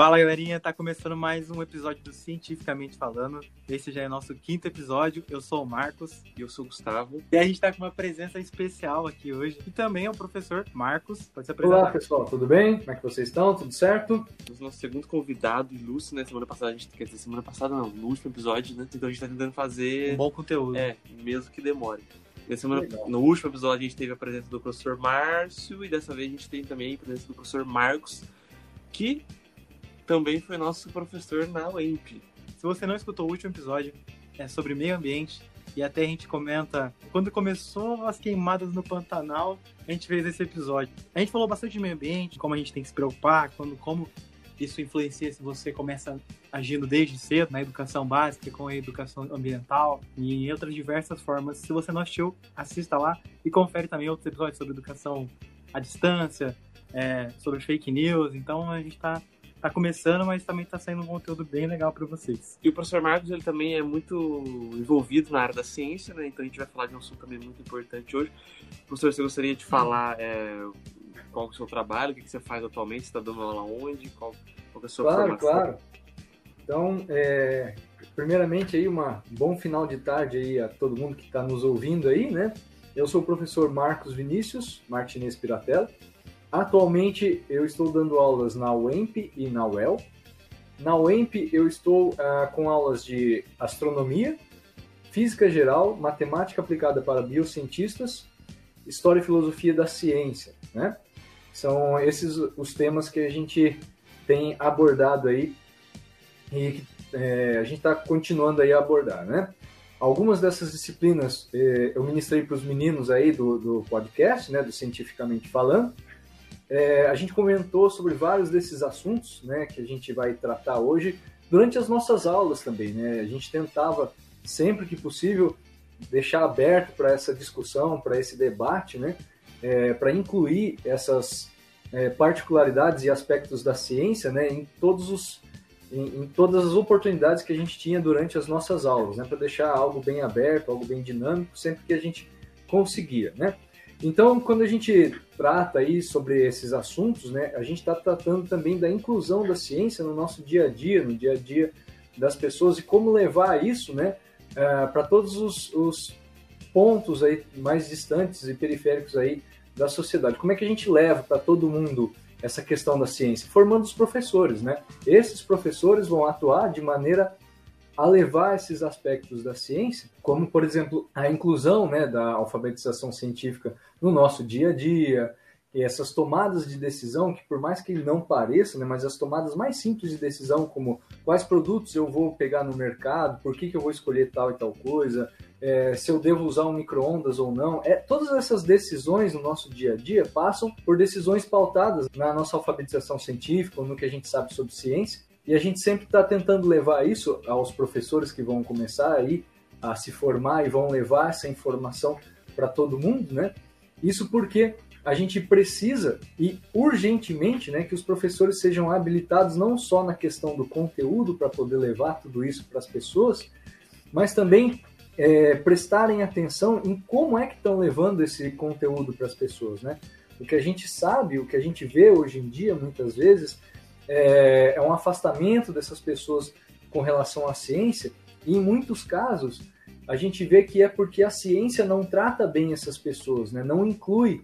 Fala galerinha, tá começando mais um episódio do Cientificamente Falando. Esse já é nosso quinto episódio. Eu sou o Marcos. E eu sou o Gustavo. E a gente tá com uma presença especial aqui hoje. E também é o professor Marcos. Pode se apresentar. Olá pessoal, tudo bem? Como é que vocês estão? Tudo certo? O nosso segundo convidado ilustre, né? Semana passada a gente. Quer dizer, semana passada não, no último episódio, né? Então a gente tá tentando fazer. Um bom conteúdo. É, mesmo que demore. Semana, no último episódio a gente teve a presença do professor Márcio e dessa vez a gente tem também a presença do professor Marcos, que também foi nosso professor na UEMP. Se você não escutou o último episódio, é sobre meio ambiente. E até a gente comenta, quando começou as queimadas no Pantanal, a gente fez esse episódio. A gente falou bastante de meio ambiente, como a gente tem que se preocupar, quando, como isso influencia se você começa agindo desde cedo na educação básica, com a educação ambiental e em outras diversas formas. Se você não assistiu, assista lá e confere também outros episódios sobre educação à distância, é, sobre fake news. Então a gente está tá começando, mas também tá saindo um conteúdo bem legal para vocês. E o professor Marcos, ele também é muito envolvido na área da ciência, né? Então a gente vai falar de um assunto também muito importante hoje. Professor, você gostaria de falar é, qual é o seu trabalho, o que você faz atualmente, você está dando aula onde, qual, qual é a sua claro, formação? Claro, Então, é, primeiramente aí, um bom final de tarde aí a todo mundo que está nos ouvindo aí, né? Eu sou o professor Marcos Vinícius Martinez Piratella, Atualmente eu estou dando aulas na UEMP e na UEL. Na UEMP eu estou uh, com aulas de astronomia, física geral, matemática aplicada para biocientistas, história e filosofia da ciência, né? São esses os temas que a gente tem abordado aí e é, a gente está continuando aí a abordar, né? Algumas dessas disciplinas eh, eu ministrei para os meninos aí do, do podcast, né, do Cientificamente Falando, é, a gente comentou sobre vários desses assuntos né, que a gente vai tratar hoje durante as nossas aulas também. Né? A gente tentava, sempre que possível, deixar aberto para essa discussão, para esse debate, né? É, para incluir essas é, particularidades e aspectos da ciência né, em, todos os, em, em, todas as oportunidades que a gente tinha durante as nossas aulas, né, para deixar algo bem aberto, algo bem dinâmico, sempre que a gente conseguia. Né? Então, quando a gente trata aí sobre esses assuntos, né, a gente está tratando também da inclusão da ciência no nosso dia a dia, no dia a dia das pessoas e como levar isso, né, uh, para todos os, os, pontos aí mais distantes e periféricos aí da sociedade. Como é que a gente leva para todo mundo essa questão da ciência? Formando os professores, né? Esses professores vão atuar de maneira a levar esses aspectos da ciência, como, por exemplo, a inclusão né, da alfabetização científica no nosso dia a dia, e essas tomadas de decisão, que por mais que não pareça, né, mas as tomadas mais simples de decisão, como quais produtos eu vou pegar no mercado, por que, que eu vou escolher tal e tal coisa, é, se eu devo usar um micro-ondas ou não, é, todas essas decisões no nosso dia a dia passam por decisões pautadas na nossa alfabetização científica, ou no que a gente sabe sobre ciência, e a gente sempre está tentando levar isso aos professores que vão começar aí a se formar e vão levar essa informação para todo mundo, né? Isso porque a gente precisa e urgentemente, né, que os professores sejam habilitados não só na questão do conteúdo para poder levar tudo isso para as pessoas, mas também é, prestarem atenção em como é que estão levando esse conteúdo para as pessoas, né? O que a gente sabe, o que a gente vê hoje em dia, muitas vezes, é, é um afastamento dessas pessoas com relação à ciência, e em muitos casos a gente vê que é porque a ciência não trata bem essas pessoas, né? não inclui.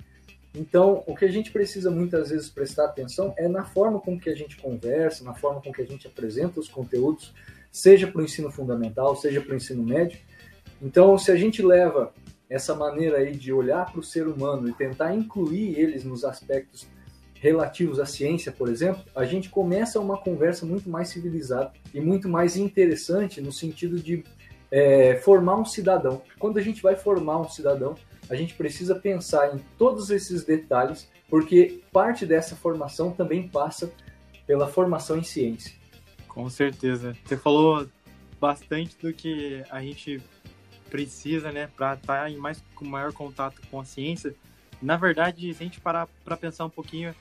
Então, o que a gente precisa muitas vezes prestar atenção é na forma com que a gente conversa, na forma com que a gente apresenta os conteúdos, seja para o ensino fundamental, seja para o ensino médio. Então, se a gente leva essa maneira aí de olhar para o ser humano e tentar incluir eles nos aspectos relativos à ciência, por exemplo, a gente começa uma conversa muito mais civilizada e muito mais interessante no sentido de é, formar um cidadão. Quando a gente vai formar um cidadão, a gente precisa pensar em todos esses detalhes, porque parte dessa formação também passa pela formação em ciência. Com certeza. Você falou bastante do que a gente precisa, né, para estar tá em mais com maior contato com a ciência. Na verdade, se a gente parar para pensar um pouquinho,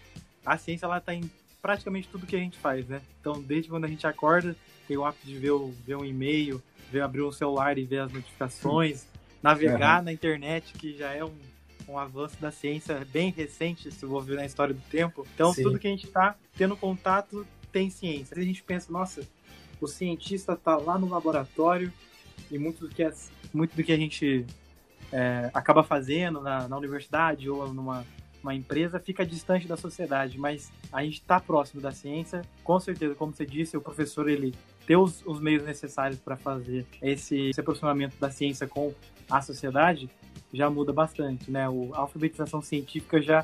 a ciência ela tá em praticamente tudo que a gente faz, né? Então, desde quando a gente acorda, tem o hábito de ver, o, ver um e-mail, ver abrir o celular e ver as notificações, navegar uhum. na internet, que já é um, um avanço da ciência bem recente, se for ver na história do tempo. Então, Sim. tudo que a gente está tendo contato tem ciência. A gente pensa, nossa, o cientista está lá no laboratório e muito do que, é, muito do que a gente é, acaba fazendo na, na universidade ou numa uma empresa fica distante da sociedade, mas a gente está próximo da ciência. Com certeza, como você disse, o professor ele ter os, os meios necessários para fazer esse, esse aproximamento da ciência com a sociedade já muda bastante, né? O, a alfabetização científica já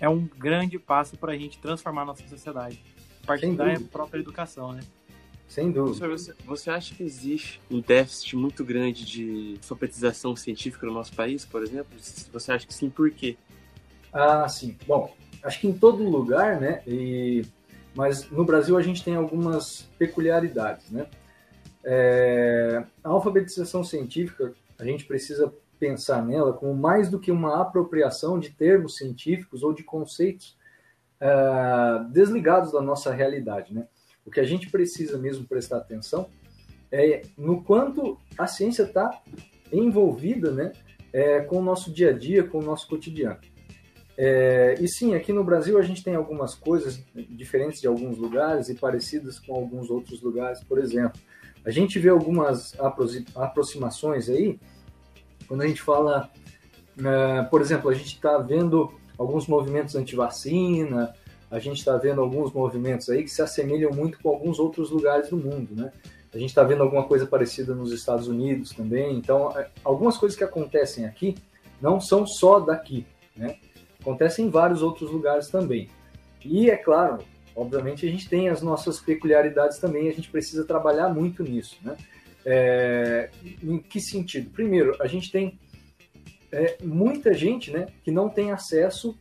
é um grande passo para a gente transformar a nossa sociedade. A partir da própria educação, né? Sem dúvida. Você, você acha que existe um déficit muito grande de alfabetização científica no nosso país, por exemplo? Você acha que sim, por quê? Ah, sim. Bom, acho que em todo lugar, né? E, mas no Brasil a gente tem algumas peculiaridades, né? É, a alfabetização científica, a gente precisa pensar nela como mais do que uma apropriação de termos científicos ou de conceitos uh, desligados da nossa realidade, né? O que a gente precisa mesmo prestar atenção é no quanto a ciência está envolvida né, é, com o nosso dia a dia, com o nosso cotidiano. É, e sim, aqui no Brasil a gente tem algumas coisas diferentes de alguns lugares e parecidas com alguns outros lugares. Por exemplo, a gente vê algumas aproximações aí, quando a gente fala, uh, por exemplo, a gente está vendo alguns movimentos anti-vacina, a gente está vendo alguns movimentos aí que se assemelham muito com alguns outros lugares do mundo, né? A gente está vendo alguma coisa parecida nos Estados Unidos também. Então, é, algumas coisas que acontecem aqui não são só daqui, né? Acontecem em vários outros lugares também. E é claro, obviamente a gente tem as nossas peculiaridades também. A gente precisa trabalhar muito nisso, né? É, em que sentido? Primeiro, a gente tem é, muita gente, né, que não tem acesso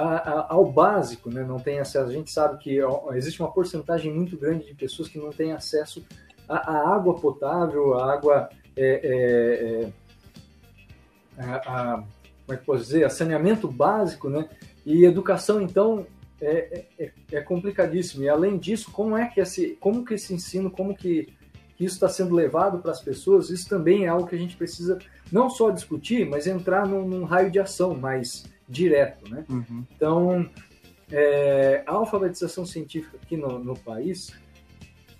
a, a, ao básico, né? não tem acesso. A gente sabe que existe uma porcentagem muito grande de pessoas que não têm acesso à, água potável, à água. É, é, é a, como é que posso dizer? A saneamento básico, né? E educação, então, é, é, é, complicadíssimo. E além disso, como é que esse, como que esse ensino, como que, que isso está sendo levado para as pessoas, isso também é algo que a gente precisa não só discutir, mas entrar num, num raio de ação mais direto. Né? Uhum. Então, é, a alfabetização científica aqui no, no, país,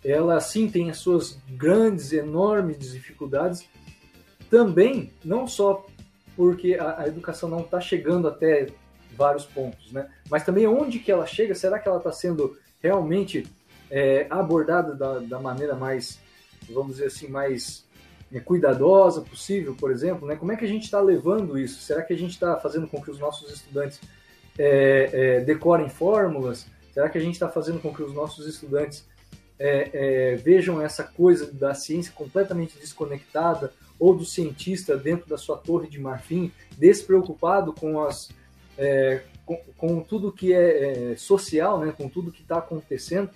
ela sim tem as suas grandes, enormes dificuldades, também, não só porque a, a educação não está chegando até vários pontos, né? mas também onde que ela chega, será que ela está sendo realmente é, abordada da, da maneira mais, vamos dizer assim, mais cuidadosa possível, por exemplo, né? Como é que a gente está levando isso? Será que a gente está fazendo com que os nossos estudantes é, é, decorem fórmulas? Será que a gente está fazendo com que os nossos estudantes é, é, vejam essa coisa da ciência completamente desconectada ou do cientista dentro da sua torre de marfim, despreocupado com as é, com, com, tudo que é, social, né? Com tudo que está acontecendo?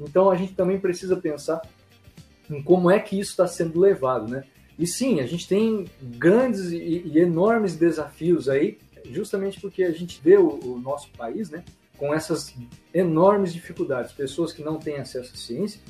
Então a gente também precisa pensar em como é que isso está sendo levado, né? E sim, a gente tem grandes e, e enormes desafios aí, justamente porque a gente vê o, o, nosso país, né, com essas enormes dificuldades, pessoas que não têm acesso à ciência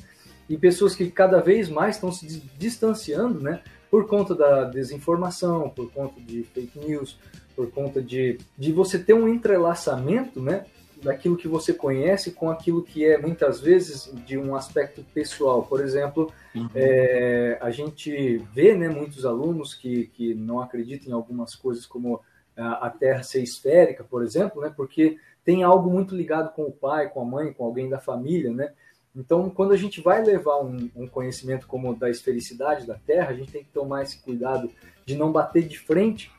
e pessoas que cada vez mais estão se distanciando, né, por conta da desinformação, por conta de fake news, por conta de, de você ter um entrelaçamento, né, daquilo que você conhece com aquilo que é muitas vezes de um aspecto pessoal. Por exemplo, uhum. é, a gente vê né, muitos alunos que, que não acreditam em algumas coisas como a, a Terra ser esférica, por exemplo, né, porque tem algo muito ligado com o pai, com a mãe, com alguém da família, né? Então, quando a gente vai levar um, um, conhecimento como da esfericidade da Terra, a gente tem que tomar esse cuidado de não bater de frente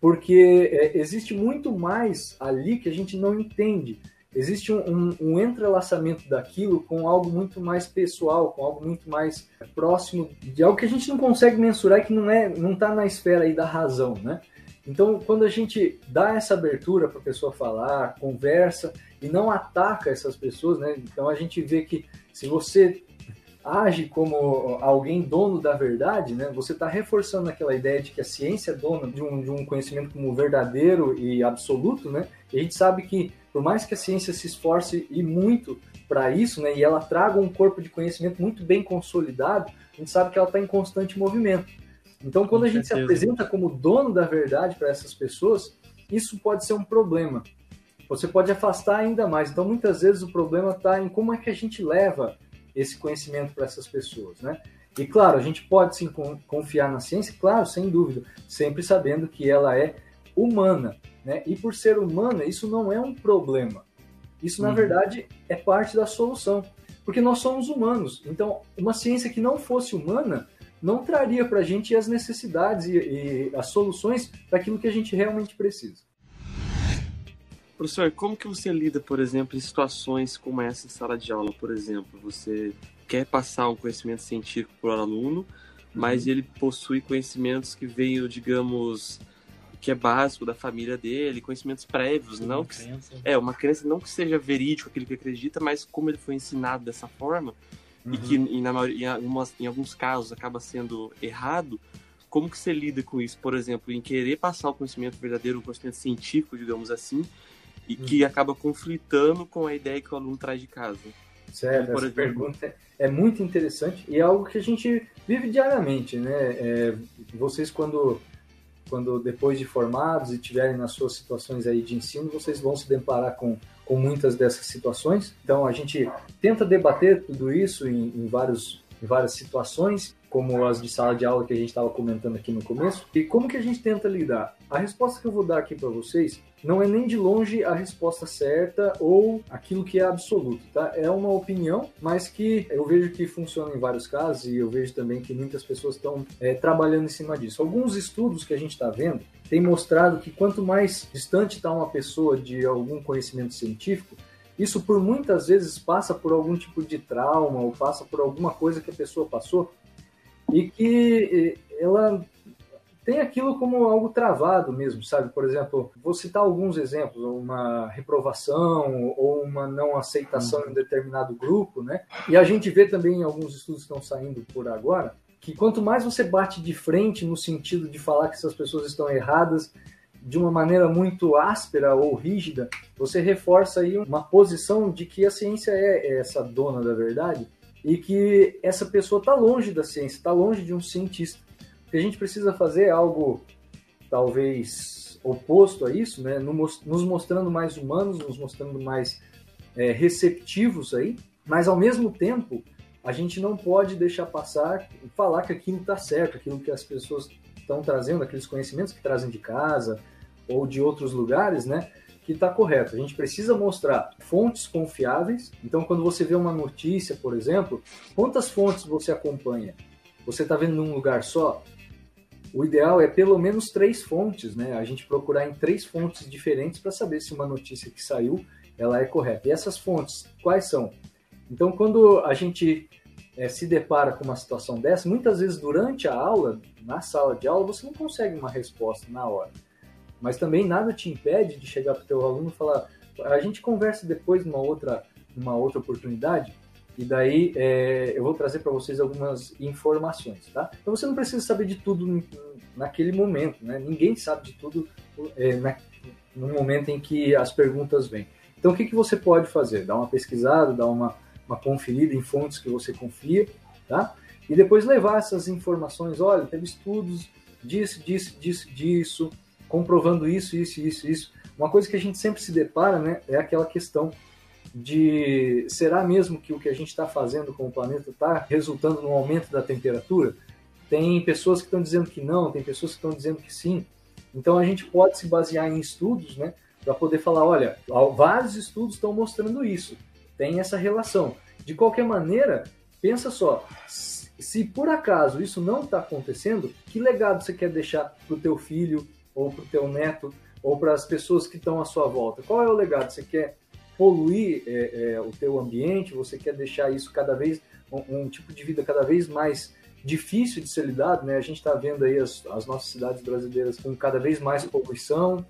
porque é, existe muito mais ali que a gente não entende. Existe um, um, um, entrelaçamento daquilo com algo muito mais pessoal, com algo muito mais próximo de algo que a gente não consegue mensurar e que não é, não está na esfera aí da razão, né? Então, quando a gente dá essa abertura para a pessoa falar, conversa e não ataca essas pessoas, né? Então a gente vê que se você age como alguém dono da verdade, né, você está reforçando aquela ideia de que a ciência é dona de um, de um conhecimento como verdadeiro e absoluto, né? E a gente sabe que, por mais que a ciência se esforce e muito para isso, né, e ela traga um corpo de conhecimento muito bem consolidado, a gente sabe que ela está em constante movimento. Então, quando Com a gente certeza. se apresenta como dono da verdade para essas pessoas, isso pode ser um problema. você pode afastar ainda mais. Então, muitas vezes o problema está em como é que a gente leva esse conhecimento para essas pessoas, né? E claro, a gente pode sim confiar na ciência, claro, sem dúvida, sempre sabendo que ela é humana, né? E por ser humana, isso não é um problema. Isso, na uhum. verdade, é parte da solução, porque nós somos humanos. Então, uma ciência que não fosse humana não traria para a gente as necessidades e, e as soluções daquilo que a gente realmente precisa. Professor, como que você lida, por exemplo, em situações como essa em sala de aula, por exemplo? Você quer passar um conhecimento científico para o aluno, mas uhum. ele possui conhecimentos que veio, digamos, que é básico da família dele, conhecimentos prévios, uma não que, é uma crença não que seja verídico aquilo que acredita, mas como ele foi ensinado dessa forma uhum. e que em, na maioria, em, algumas, em alguns casos acaba sendo errado, como que você lida com isso? Por exemplo, em querer passar o conhecimento verdadeiro, o conhecimento científico, digamos assim, e que acaba conflitando com a ideia que o aluno traz de casa. Certo, Por essa pergunta é muito interessante e é algo que a gente vive diariamente, né? É, vocês quando quando depois de formados e tiverem nas suas situações aí de ensino, vocês vão se deparar com, com muitas dessas situações. Então a gente tenta debater tudo isso em, em vários, em várias situações como as de sala de aula que a gente estava comentando aqui no começo. E como que a gente tenta lidar? A resposta que eu vou dar aqui para vocês não é nem de longe a resposta certa ou aquilo que é absoluto, tá? É uma opinião, mas que eu vejo que funciona em vários casos e eu vejo também que muitas pessoas estão é, trabalhando em cima disso. Alguns estudos que a gente está vendo têm mostrado que quanto mais distante está uma pessoa de algum conhecimento científico, isso por muitas vezes passa por algum tipo de trauma ou passa por alguma coisa que a pessoa passou e que ela tem aquilo como algo travado mesmo, sabe? Por exemplo, vou citar alguns exemplos, uma reprovação ou uma não aceitação em determinado grupo, né? E a gente vê também em alguns estudos que estão saindo por agora que quanto mais você bate de frente no sentido de falar que essas pessoas estão erradas de uma maneira muito áspera ou rígida, você reforça aí uma posição de que a ciência é essa dona da verdade e que essa pessoa está longe da ciência, está longe de um cientista. O que a gente precisa fazer é algo talvez oposto a isso, né? nos mostrando mais humanos, nos mostrando mais é, receptivos aí, mas ao mesmo tempo a gente não pode deixar passar e falar que aquilo está certo, aquilo que as pessoas estão trazendo, aqueles conhecimentos que trazem de casa ou de outros lugares, né? Que está correto. A gente precisa mostrar fontes confiáveis. Então, quando você vê uma notícia, por exemplo, quantas fontes você acompanha? Você está vendo num lugar só? O ideal é pelo menos três fontes, né? A gente procurar em três fontes diferentes para saber se uma notícia que saiu ela é correta. E essas fontes, quais são? Então, quando a gente é, se depara com uma situação dessa, muitas vezes durante a aula, na sala de aula, você não consegue uma resposta na hora. Mas também nada te impede de chegar para o teu aluno e falar, a gente conversa depois numa outra, numa outra oportunidade, e daí é, eu vou trazer para vocês algumas informações, tá? Então você não precisa saber de tudo naquele momento, né? Ninguém sabe de tudo é, na, no momento em que as perguntas vêm. Então o que, que você pode fazer? Dar uma pesquisada, dar uma, uma conferida em fontes que você confia, tá? E depois levar essas informações, olha, teve estudos disso, disso, disso, disso, comprovando isso, isso, isso, isso. Uma coisa que a gente sempre se depara, né, é aquela questão de será mesmo que o que a gente está fazendo com o planeta está resultando no aumento da temperatura? Tem pessoas que estão dizendo que não, tem pessoas que estão dizendo que sim. Então a gente pode se basear em estudos, né, para poder falar, olha, vários estudos estão mostrando isso, tem essa relação. De qualquer maneira, pensa só, se por acaso isso não está acontecendo, que legado você quer deixar para o teu filho, ou para o teu neto, ou para as pessoas que estão à sua volta? Qual é o legado? Você quer poluir é, é, o teu ambiente? Você quer deixar isso cada vez um, um, tipo de vida cada vez mais difícil de ser lidado? Né? A gente está vendo aí as, as nossas cidades brasileiras com cada vez mais poluição,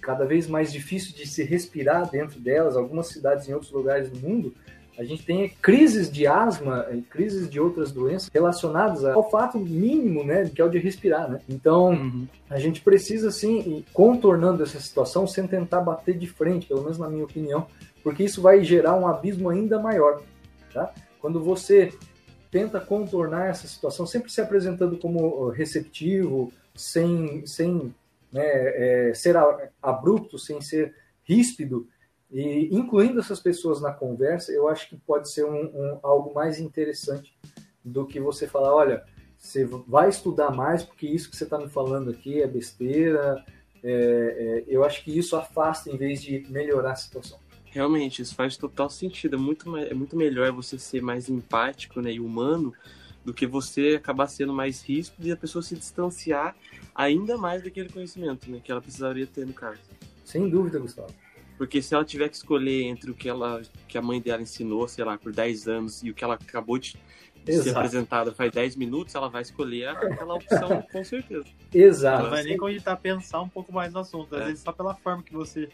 cada vez mais difícil de se respirar dentro delas. Algumas cidades em outros lugares do mundo a gente tem crises de asma crises de outras doenças relacionadas ao fato mínimo, né, que é o de respirar, né? Então, uhum. a gente precisa, assim, ir contornando essa situação sem tentar bater de frente, pelo menos na minha opinião, porque isso vai gerar um abismo ainda maior, tá? Quando você tenta contornar essa situação, sempre se apresentando como receptivo, sem, sem né, é, ser abrupto, sem ser ríspido, E incluindo essas pessoas na conversa, eu acho que pode ser um, um, algo mais interessante do que você falar, olha, você vai estudar mais porque isso que você está me falando aqui é besteira. É, é, eu acho que isso afasta em vez de melhorar a situação. Realmente, isso faz total sentido. É muito, é muito melhor você ser mais empático né, e humano do que você acabar sendo mais ríspido e a pessoa se distanciar ainda mais daquele conhecimento né, que ela precisaria ter no caso. Sem dúvida, Gustavo. Porque se ela tiver que escolher entre o que, ela, que a mãe dela ensinou, sei lá, por 10 anos e o que ela acabou de Exato. ser apresentada faz 10 minutos, ela vai escolher aquela opção com certeza. Exato. Ela vai nem cogitar pensar um pouco mais no assunto. Às é. vezes só pela forma que você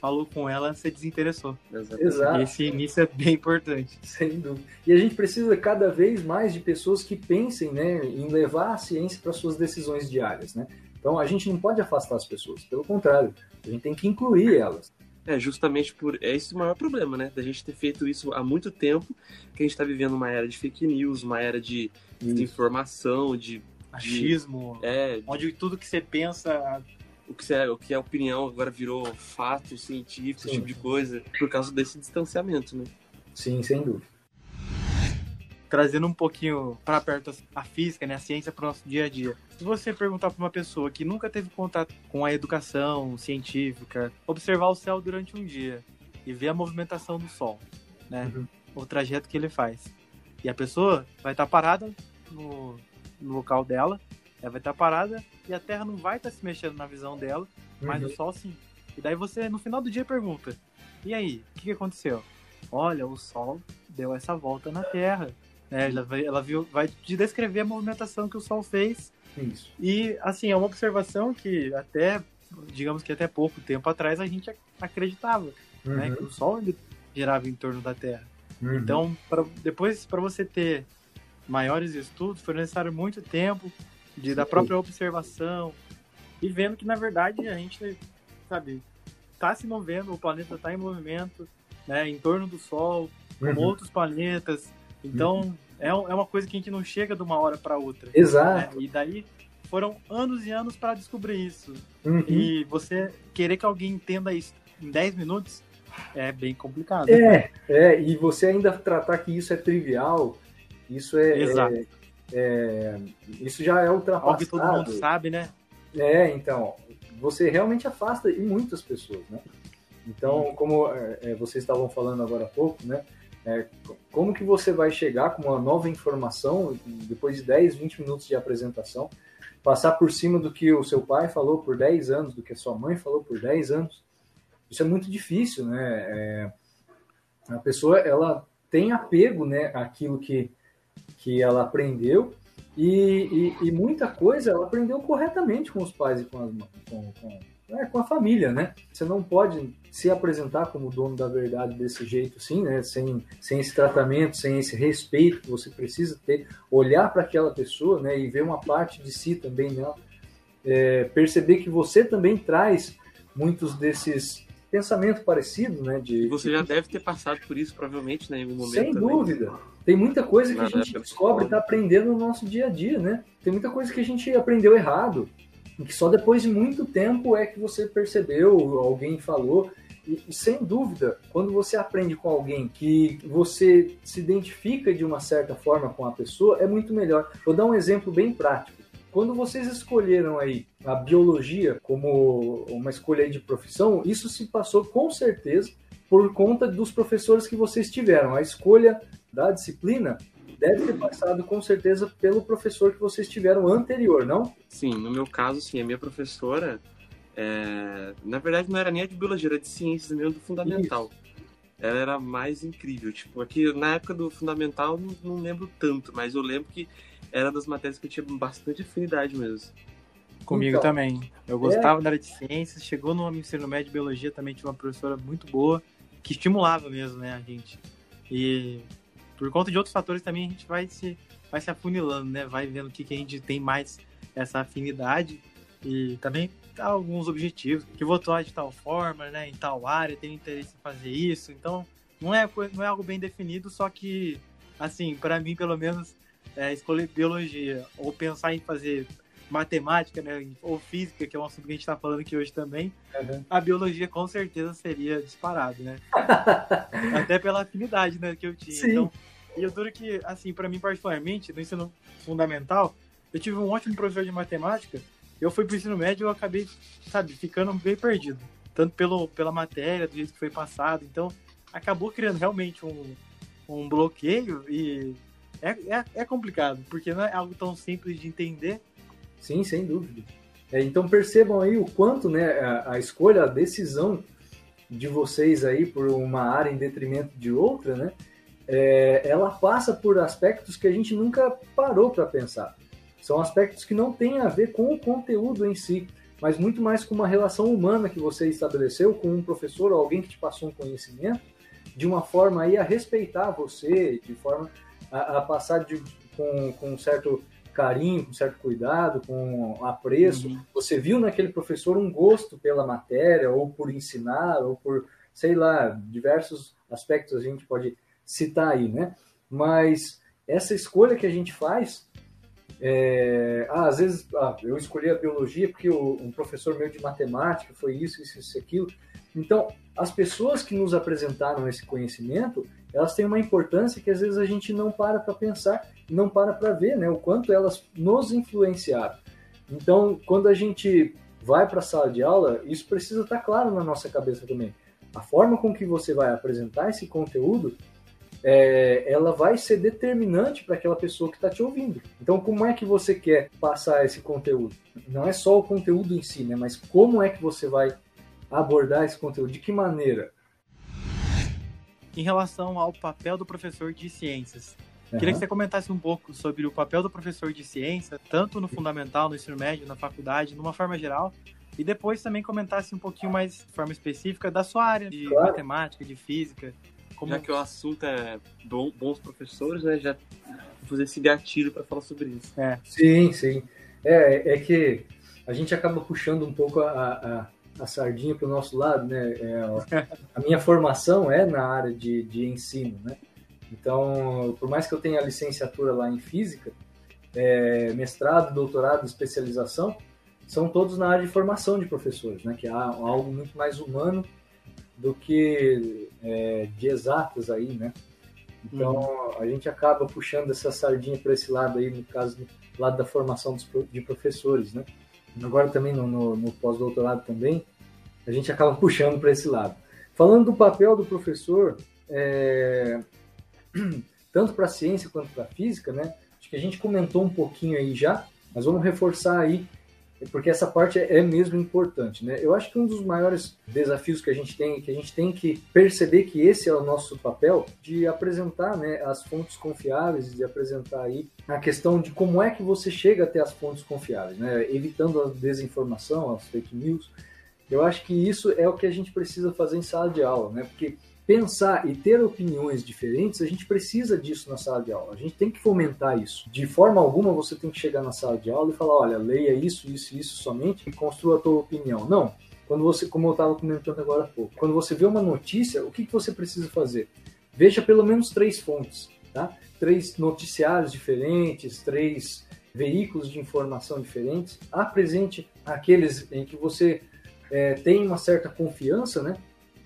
falou com ela, você desinteressou. Exato. Esse início é bem importante. Sem dúvida. E a gente precisa cada vez mais de pessoas que pensem né, em levar a ciência para suas decisões diárias. Né? Então a gente não pode afastar as pessoas, pelo contrário, a gente tem que incluir elas. É, justamente por. É esse o maior problema, né? Da gente ter feito isso há muito tempo, que a gente está vivendo uma era de fake news, uma era de, de informação, de. Achismo. De, é. Onde tudo que você pensa. O que, é, o que é opinião agora virou fato científico, esse tipo de coisa, por causa desse distanciamento, né? Sim, sem dúvida trazendo um pouquinho para perto a física, né, a ciência para o nosso dia a dia. Se você perguntar para uma pessoa que nunca teve contato com a educação científica, observar o céu durante um dia e ver a movimentação do Sol, né, uhum. o trajeto que ele faz, e a pessoa vai estar tá parada no, no, local dela, ela vai estar tá parada e a Terra não vai estar tá se mexendo na visão dela, uhum. mas o Sol sim. E daí você no final do dia pergunta: e aí, o que, que aconteceu? Olha, o Sol deu essa volta na Terra. É, ela vai, ela viu, vai te descrever a movimentação que o Sol fez. Isso. E, assim, é uma observação que até, digamos que até pouco tempo atrás, a gente acreditava, né, uhum. né? Que o Sol girava em torno da Terra. Uhum. Então, pra, depois, para você ter maiores estudos, foi necessário muito tempo de, da própria observação e vendo que, na verdade, a gente, sabe, está se movendo, o planeta está em movimento, né? Em torno do Sol, com uhum. outros planetas, então, uhum. é, é uma coisa que a gente não chega de uma hora para outra. Exato. Né? E daí foram anos e anos para descobrir isso. Uhum. E você querer que alguém entenda isso em 10 minutos é bem complicado. É, é, e você ainda tratar que isso é trivial, isso é. Exato. É, é, isso já é ultrapassado. Algo que todo mundo sabe, né? É, então, você realmente afasta e muitas pessoas, né? Então, como é, é vocês estavam falando agora há pouco, né? Como que você vai chegar com uma nova informação, depois de 10, 20 minutos de apresentação, passar por cima do que o seu pai falou por 10 anos, do que a sua mãe falou por 10 anos? Isso é muito difícil, né? É, a pessoa, ela tem apego, né, àquilo que, que ela aprendeu e, e, e muita coisa ela aprendeu corretamente com os pais e com, as, com, com é, com a família, né? Você não pode se apresentar como dono da verdade desse jeito, assim, né? Sem, sem esse tratamento, sem esse respeito que você precisa ter, olhar para aquela pessoa, né? E ver uma parte de si também nela, é, perceber que você também traz muitos desses pensamentos parecidos, né? De, você já deve ter passado por isso, provavelmente, né, em algum momento. Sem também. dúvida. Tem muita coisa que Na a gente descobre está aprendendo no nosso dia a dia, né? Tem muita coisa que a gente aprendeu errado que só depois de muito tempo é que você percebeu, alguém falou. E, e, sem dúvida, quando você aprende com alguém que você se identifica de uma certa forma com a pessoa, é muito melhor. Vou dar um exemplo bem prático. Quando vocês escolheram aí a biologia como uma escolha de profissão, isso se passou com certeza por conta dos professores que vocês tiveram. A escolha da disciplina deve ter passado com certeza pelo professor que vocês tiveram anterior, não? Sim, no meu caso, sim, a minha professora, é... na verdade não era nem a de biologia, era de ciências mesmo do fundamental. Isso. Ela era mais incrível, tipo, aqui na época do fundamental não, não lembro tanto, mas eu lembro que era das matérias que eu tinha bastante afinidade mesmo. Comigo então, também. Eu gostava é... da área de ciências, chegou no ensino médio de biologia também tinha uma professora muito boa, que estimulava mesmo, né, a gente. E por conta de outros fatores também a gente vai se, vai se afunilando, né? Vai vendo o que, que a gente tem mais essa afinidade e também alguns objetivos, que vou atuar de tal forma, né? Em tal área, tenho interesse em fazer isso. Então, não é, não é algo bem definido, só que, assim, para mim, pelo menos, é, escolher biologia ou pensar em fazer matemática, né, ou física, que é um assunto que a gente está falando aqui hoje também, Uhum. a biologia com certeza seria disparado, né? Até pela afinidade, né, que eu tinha. Sim. Então, e eu duro que, assim, para mim particularmente, no ensino fundamental, eu tive um ótimo professor de matemática. Eu fui pro ensino médio e eu acabei, sabe, ficando bem perdido, tanto pelo pela matéria, do jeito que foi passado. Então, acabou criando realmente um, um bloqueio e é, é, é complicado, porque não é algo tão simples de entender. Sim, sem dúvida. É, então percebam aí o quanto né, a, a, escolha, a decisão de vocês aí por uma área em detrimento de outra, né, é, ela passa por aspectos que a gente nunca parou para pensar. São aspectos que não têm a ver com o conteúdo em si, mas muito mais com uma relação humana que você estabeleceu com um professor ou alguém que te passou um conhecimento, de uma forma aí a respeitar você, de forma a, a passar de, com, com um certo carinho, com certo cuidado, com apreço. Uhum. Você viu naquele professor um gosto pela matéria, ou por ensinar, ou por, sei lá, diversos aspectos a gente pode citar aí, né? Mas essa escolha que a gente faz, é... ah, às vezes ah, eu escolhi a biologia porque o, um professor meu de matemática foi isso, isso, isso, aquilo. Então, as pessoas que nos apresentaram esse conhecimento, elas têm uma importância que às vezes a gente não para para pensar, não para para ver, né? O quanto elas nos influenciaram. Então, quando a gente vai para a sala de aula, isso precisa estar claro na nossa cabeça também. A forma com que você vai apresentar esse conteúdo, é, ela vai ser determinante para aquela pessoa que está te ouvindo. Então, como é que você quer passar esse conteúdo? Não é só o conteúdo em si, né? Mas como é que você vai abordar esse conteúdo? De que maneira? Em relação ao papel do professor de ciências, uhum. queria que você comentasse um pouco sobre o papel do professor de ciência, tanto no fundamental, no ensino médio, na faculdade, numa forma geral, e depois também comentasse um pouquinho mais de forma específica da sua área de claro. matemática, de física. Como... Já que o assunto é bom, bons professores, né? Já vou fazer esse gatilho para falar sobre isso. É. Sim, sim. É, é que a gente acaba puxando um pouco a, a, a sardinha para o nosso lado, né? É, a minha formação é na área de, de ensino, né? Então, por mais que eu tenha licenciatura lá em física, é, mestrado, doutorado, especialização, são todos na área de formação de professores, né? Que é algo muito mais humano do que é, de exatas aí, né? Então, uhum. a gente acaba puxando essa sardinha para esse lado aí, no caso, do lado da formação de professores, né? agora também no, no, no pós-doutorado também, a gente acaba puxando para esse lado. Falando do papel do professor, é, tanto para a ciência quanto para a física, né? Acho que a gente comentou um pouquinho aí já, mas vamos reforçar aí porque essa parte é mesmo importante, né? Eu acho que um dos maiores desafios que a gente tem, que a gente tem que perceber que esse é o nosso papel, de apresentar, né, as fontes confiáveis, de apresentar aí a questão de como é que você chega até as fontes confiáveis, né? Evitando a desinformação, as fake news. Eu acho que isso é o que a gente precisa fazer em sala de aula, né? Porque pensar e ter opiniões diferentes, a gente precisa disso na sala de aula. A gente tem que fomentar isso. De forma alguma você tem que chegar na sala de aula e falar, olha, leia isso, isso, isso somente e construa a tua opinião. Não. Quando você, como eu estava comentando agora há pouco, quando você vê uma notícia, o que, que você precisa fazer? Veja pelo menos três fontes, tá? Três noticiários diferentes, três veículos de informação diferentes. Apresente aqueles em que você é, tem uma certa confiança, né?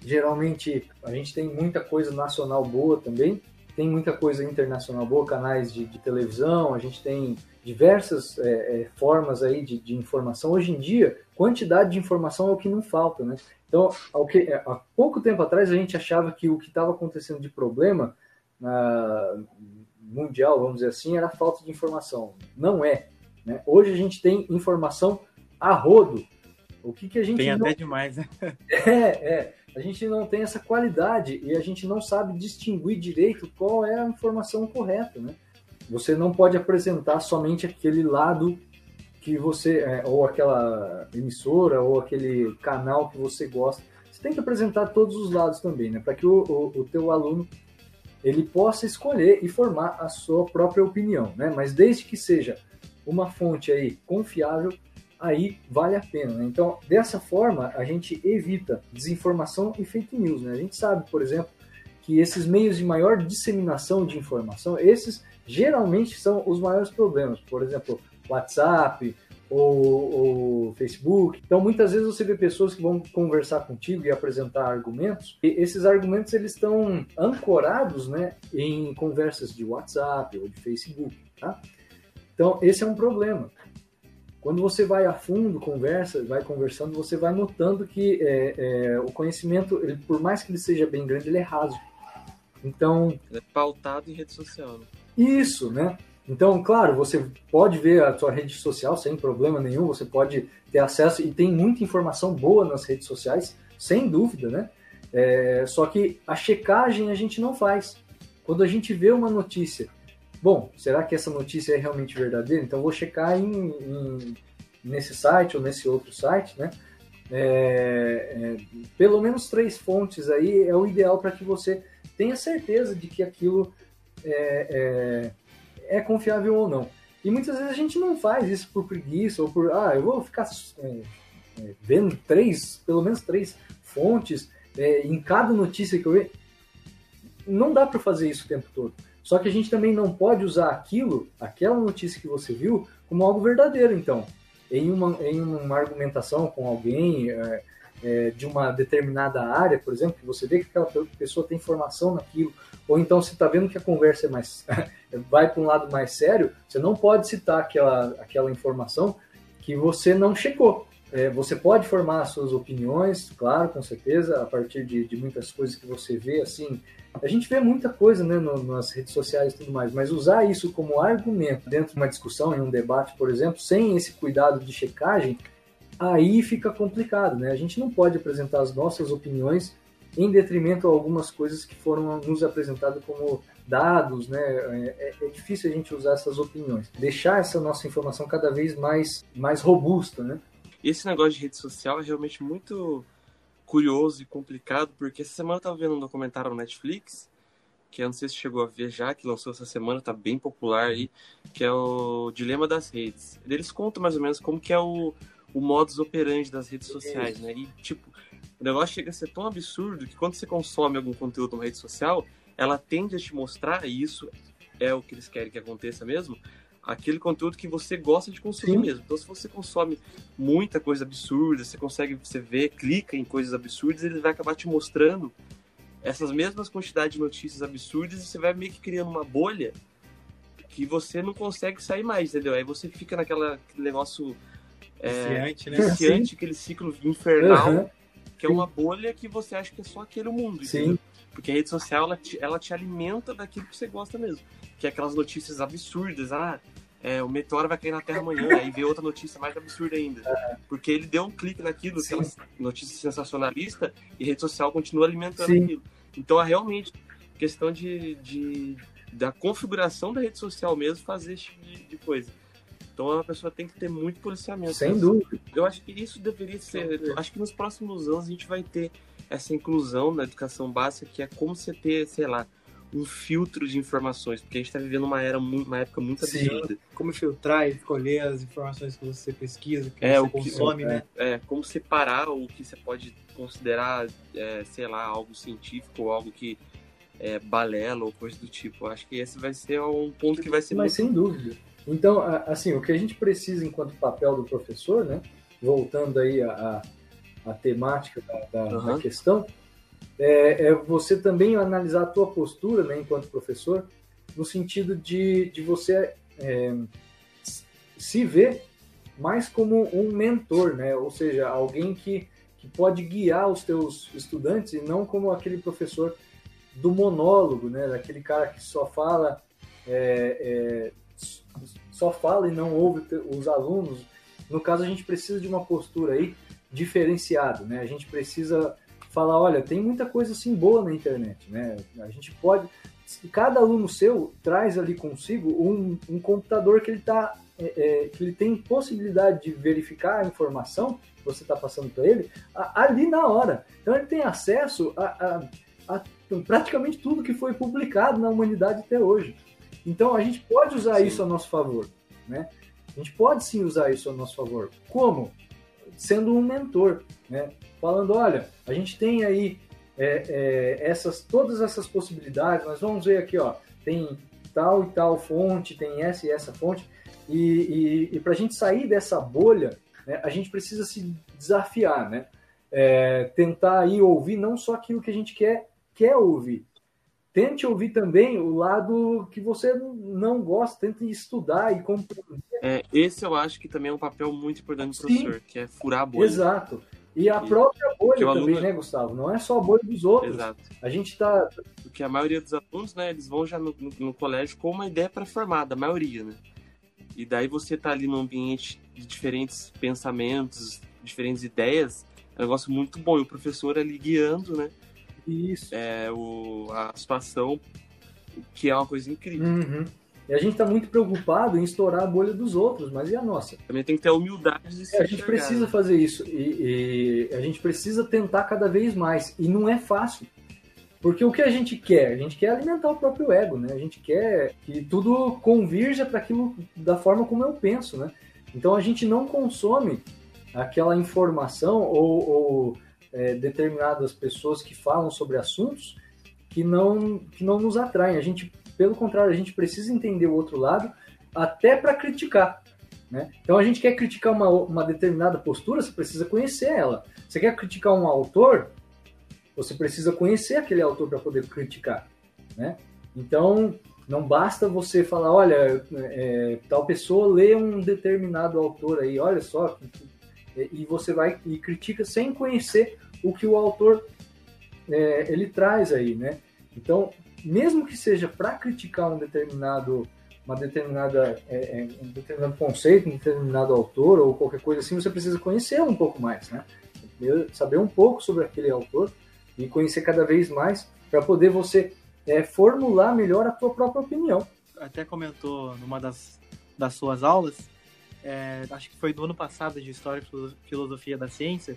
Geralmente a gente tem muita coisa nacional boa também, tem muita coisa internacional boa, canais de, de televisão, a gente tem diversas é, é, formas aí de, de, informação. Hoje em dia, quantidade de informação é o que não falta, né? Então, ao que, é, há pouco tempo atrás a gente achava que o que estava acontecendo de problema na, mundial, vamos dizer assim, era a falta de informação. Não é. Né? Hoje a gente tem informação a rodo. O que, que a gente tem não... até demais, né? É, é a gente não tem essa qualidade e a gente não sabe distinguir direito qual é a informação correta, né? Você não pode apresentar somente aquele lado que você, é, ou aquela emissora, ou aquele canal que você gosta. Você tem que apresentar todos os lados também, né? Para que o, o, o teu aluno ele possa escolher e formar a sua própria opinião, né? Mas desde que seja uma fonte aí confiável aí vale a pena. Né? Então, dessa forma, a gente evita desinformação e fake news. Né? A gente sabe, por exemplo, que esses meios de maior disseminação de informação, esses geralmente são os maiores problemas. Por exemplo, WhatsApp, ou, ou, Facebook. Então, muitas vezes você vê pessoas que vão conversar contigo e apresentar argumentos. E esses argumentos eles estão ancorados, né, em conversas de WhatsApp ou de Facebook, tá? Então, esse é um problema. Quando você vai a fundo, conversa, vai conversando, você vai notando que é, é, o conhecimento, ele, por mais que ele seja bem grande, ele é raso. Então. Ele é pautado em rede social. Né? Isso, né? Então, claro, você pode ver a sua rede social sem problema nenhum, você pode ter acesso e tem muita informação boa nas redes sociais, sem dúvida, né? É, só que a checagem a gente não faz. Quando a gente vê uma notícia, bom, será que essa notícia é realmente verdadeira? Então vou checar em, em, nesse site ou nesse outro site, né? É, é, pelo menos três fontes aí é o ideal para que você tenha certeza de que aquilo é, é, é, confiável ou não. E muitas vezes a gente não faz isso por preguiça ou por, ah, eu vou ficar é, é, vendo três, pelo menos três fontes em cada notícia que eu ver. Não dá para fazer isso o tempo todo. Só que a gente também não pode usar aquilo, aquela notícia que você viu, como algo verdadeiro, então. Em uma, em uma argumentação com alguém, é, é, de uma determinada área, por exemplo, que você vê que aquela pessoa tem formação naquilo, ou então você está vendo que a conversa é mais vai para um lado mais sério, você não pode citar aquela, aquela informação que você não checou. É, você pode formar as suas opiniões, claro, com certeza, a partir de, de muitas coisas que você vê, assim, a gente vê muita coisa né, no, nas redes sociais e tudo mais, mas usar isso como argumento dentro de uma discussão, em um debate, por exemplo, sem esse cuidado de checagem, aí fica complicado, né? A gente não pode apresentar as nossas opiniões em detrimento a algumas coisas que foram nos apresentadas como dados, né? É, é, difícil a gente usar essas opiniões. Deixar essa nossa informação cada vez mais, mais robusta, né? Esse negócio de rede social é realmente muito curioso e complicado, porque essa semana eu tava vendo um documentário no Netflix, que eu não sei se chegou a ver já, que lançou essa semana, tá bem popular aí, que é o Dilema das Redes. Eles contam mais ou menos como que é o, o modus operandi das redes sociais, né? E, tipo, o negócio chega a ser tão absurdo que quando você consome algum conteúdo numa rede social, ela tende a te mostrar, e isso é o que eles querem que aconteça mesmo, aquele conteúdo que você gosta de consumir Sim. mesmo. Então, se você consome muita coisa absurda, você consegue, você vê, clica em coisas absurdas, ele vai acabar te mostrando essas mesmas quantidades de notícias absurdas e você vai meio que criando uma bolha que você não consegue sair mais, entendeu? Aí você fica naquela negócio é, viciante, né? Viciante, aquele ciclo infernal, uhum. que é uma bolha que você acha que é só aquele mundo, Sim. Porque a rede social, ela te, ela te alimenta daquilo que você gosta mesmo. Que é aquelas notícias absurdas, ah, é, o meteoro vai cair na Terra amanhã, aí vê outra notícia mais absurda ainda. Porque ele deu um clique naquilo, Sim. aquela notícia sensacionalista, e a rede social continua alimentando Sim. aquilo. Então é realmente questão de, de, da configuração da rede social mesmo fazer esse tipo de, de coisa. Então a pessoa tem que ter muito policiamento. Sem dúvida. Eu acho que isso deveria ser. Acho que nos próximos anos a gente vai ter essa inclusão na educação básica, que é como você ter, sei lá, um filtro de informações, porque a gente está vivendo uma era uma época muito absurda. Como filtrar e escolher as informações que você pesquisa, que é, você o consome, que, né? É, é, como separar o que você pode considerar, é, sei lá, algo científico ou algo que é balela ou coisa do tipo. Acho que esse vai ser um ponto que vai ser. Mas muito... sem dúvida. Então, assim, o que a gente precisa enquanto papel do professor, né? Voltando aí a, a, a temática da, da, uhum. da questão, é, é, você também analisar a tua postura, né, enquanto professor, no sentido de, de você é, se ver mais como um mentor, né? Ou seja, alguém que, que pode guiar os teus estudantes e não como aquele professor do monólogo, né? Daquele cara que só fala é, é só fala e não ouve os alunos. No caso, a gente precisa de uma postura aí diferenciada, né? A gente precisa falar, olha, tem muita coisa assim boa na internet, né? A gente pode, cada aluno seu traz ali consigo um, um computador que ele tá, é, é, que ele tem possibilidade de verificar a informação que você está passando para ele a, ali na hora. Então ele tem acesso a, a, a praticamente tudo que foi publicado na humanidade até hoje. Então a gente pode usar sim. isso a nosso favor, né? A gente pode sim usar isso a nosso favor. Como? Sendo um mentor, né? Falando, olha, a gente tem aí é, é, essas, todas essas possibilidades, nós vamos ver aqui, ó, tem tal e tal fonte, tem essa e essa fonte. E, e, e para a gente sair dessa bolha, né, a gente precisa se desafiar, né? É, tentar aí ouvir não só aquilo que a gente quer, quer ouvir. Tente ouvir também o lado que você não gosta, tente estudar e compreender. É, esse eu acho que também é um papel muito importante do professor, Sim. que é furar a bolha. Exato. E a própria bolha também, aluno... né, Gustavo? Não é só a bolha dos outros. Exato. A gente tá. Porque a maioria dos alunos, né, eles vão já no, no, no colégio com uma ideia pré-formada, a maioria, né? E daí você tá ali num ambiente de diferentes pensamentos, diferentes ideias, é um negócio muito bom. E o professor ali guiando, né? Isso. É, o, a situação, que é uma coisa incrível. Uhum. E a gente está muito preocupado em estourar a bolha dos outros, mas e a nossa? Também tem que ter a humildade de se é, A gente precisa né? fazer isso. E, e, a gente precisa tentar cada vez mais. E não é fácil. Porque o que a gente quer? A gente quer alimentar o próprio ego, né? A gente quer que tudo convirja para aquilo da forma como eu penso, né? Então a gente não consome aquela informação ou, ou é, determinadas pessoas que falam sobre assuntos que não, que não nos atraem. A gente pelo contrário, a gente precisa entender o outro lado até para criticar. Né? Então a gente quer criticar uma, uma determinada postura, você precisa conhecer ela. Você quer criticar um autor, você precisa conhecer aquele autor para poder criticar. Né? Então não basta você falar, olha, é, tal pessoa lê um determinado autor aí, olha só, e você vai e critica sem conhecer o que o autor é, ele traz aí, né? Então mesmo que seja para criticar um determinado uma determinada é, é, um determinado conceito, um determinado autor ou qualquer coisa assim, você precisa conhecer um pouco mais, né? Saber um pouco sobre aquele autor e conhecer cada vez mais para poder você é, formular melhor a tua própria opinião. Até comentou numa das, das suas aulas, é, acho que foi do ano passado de História e Filosofia da Ciência,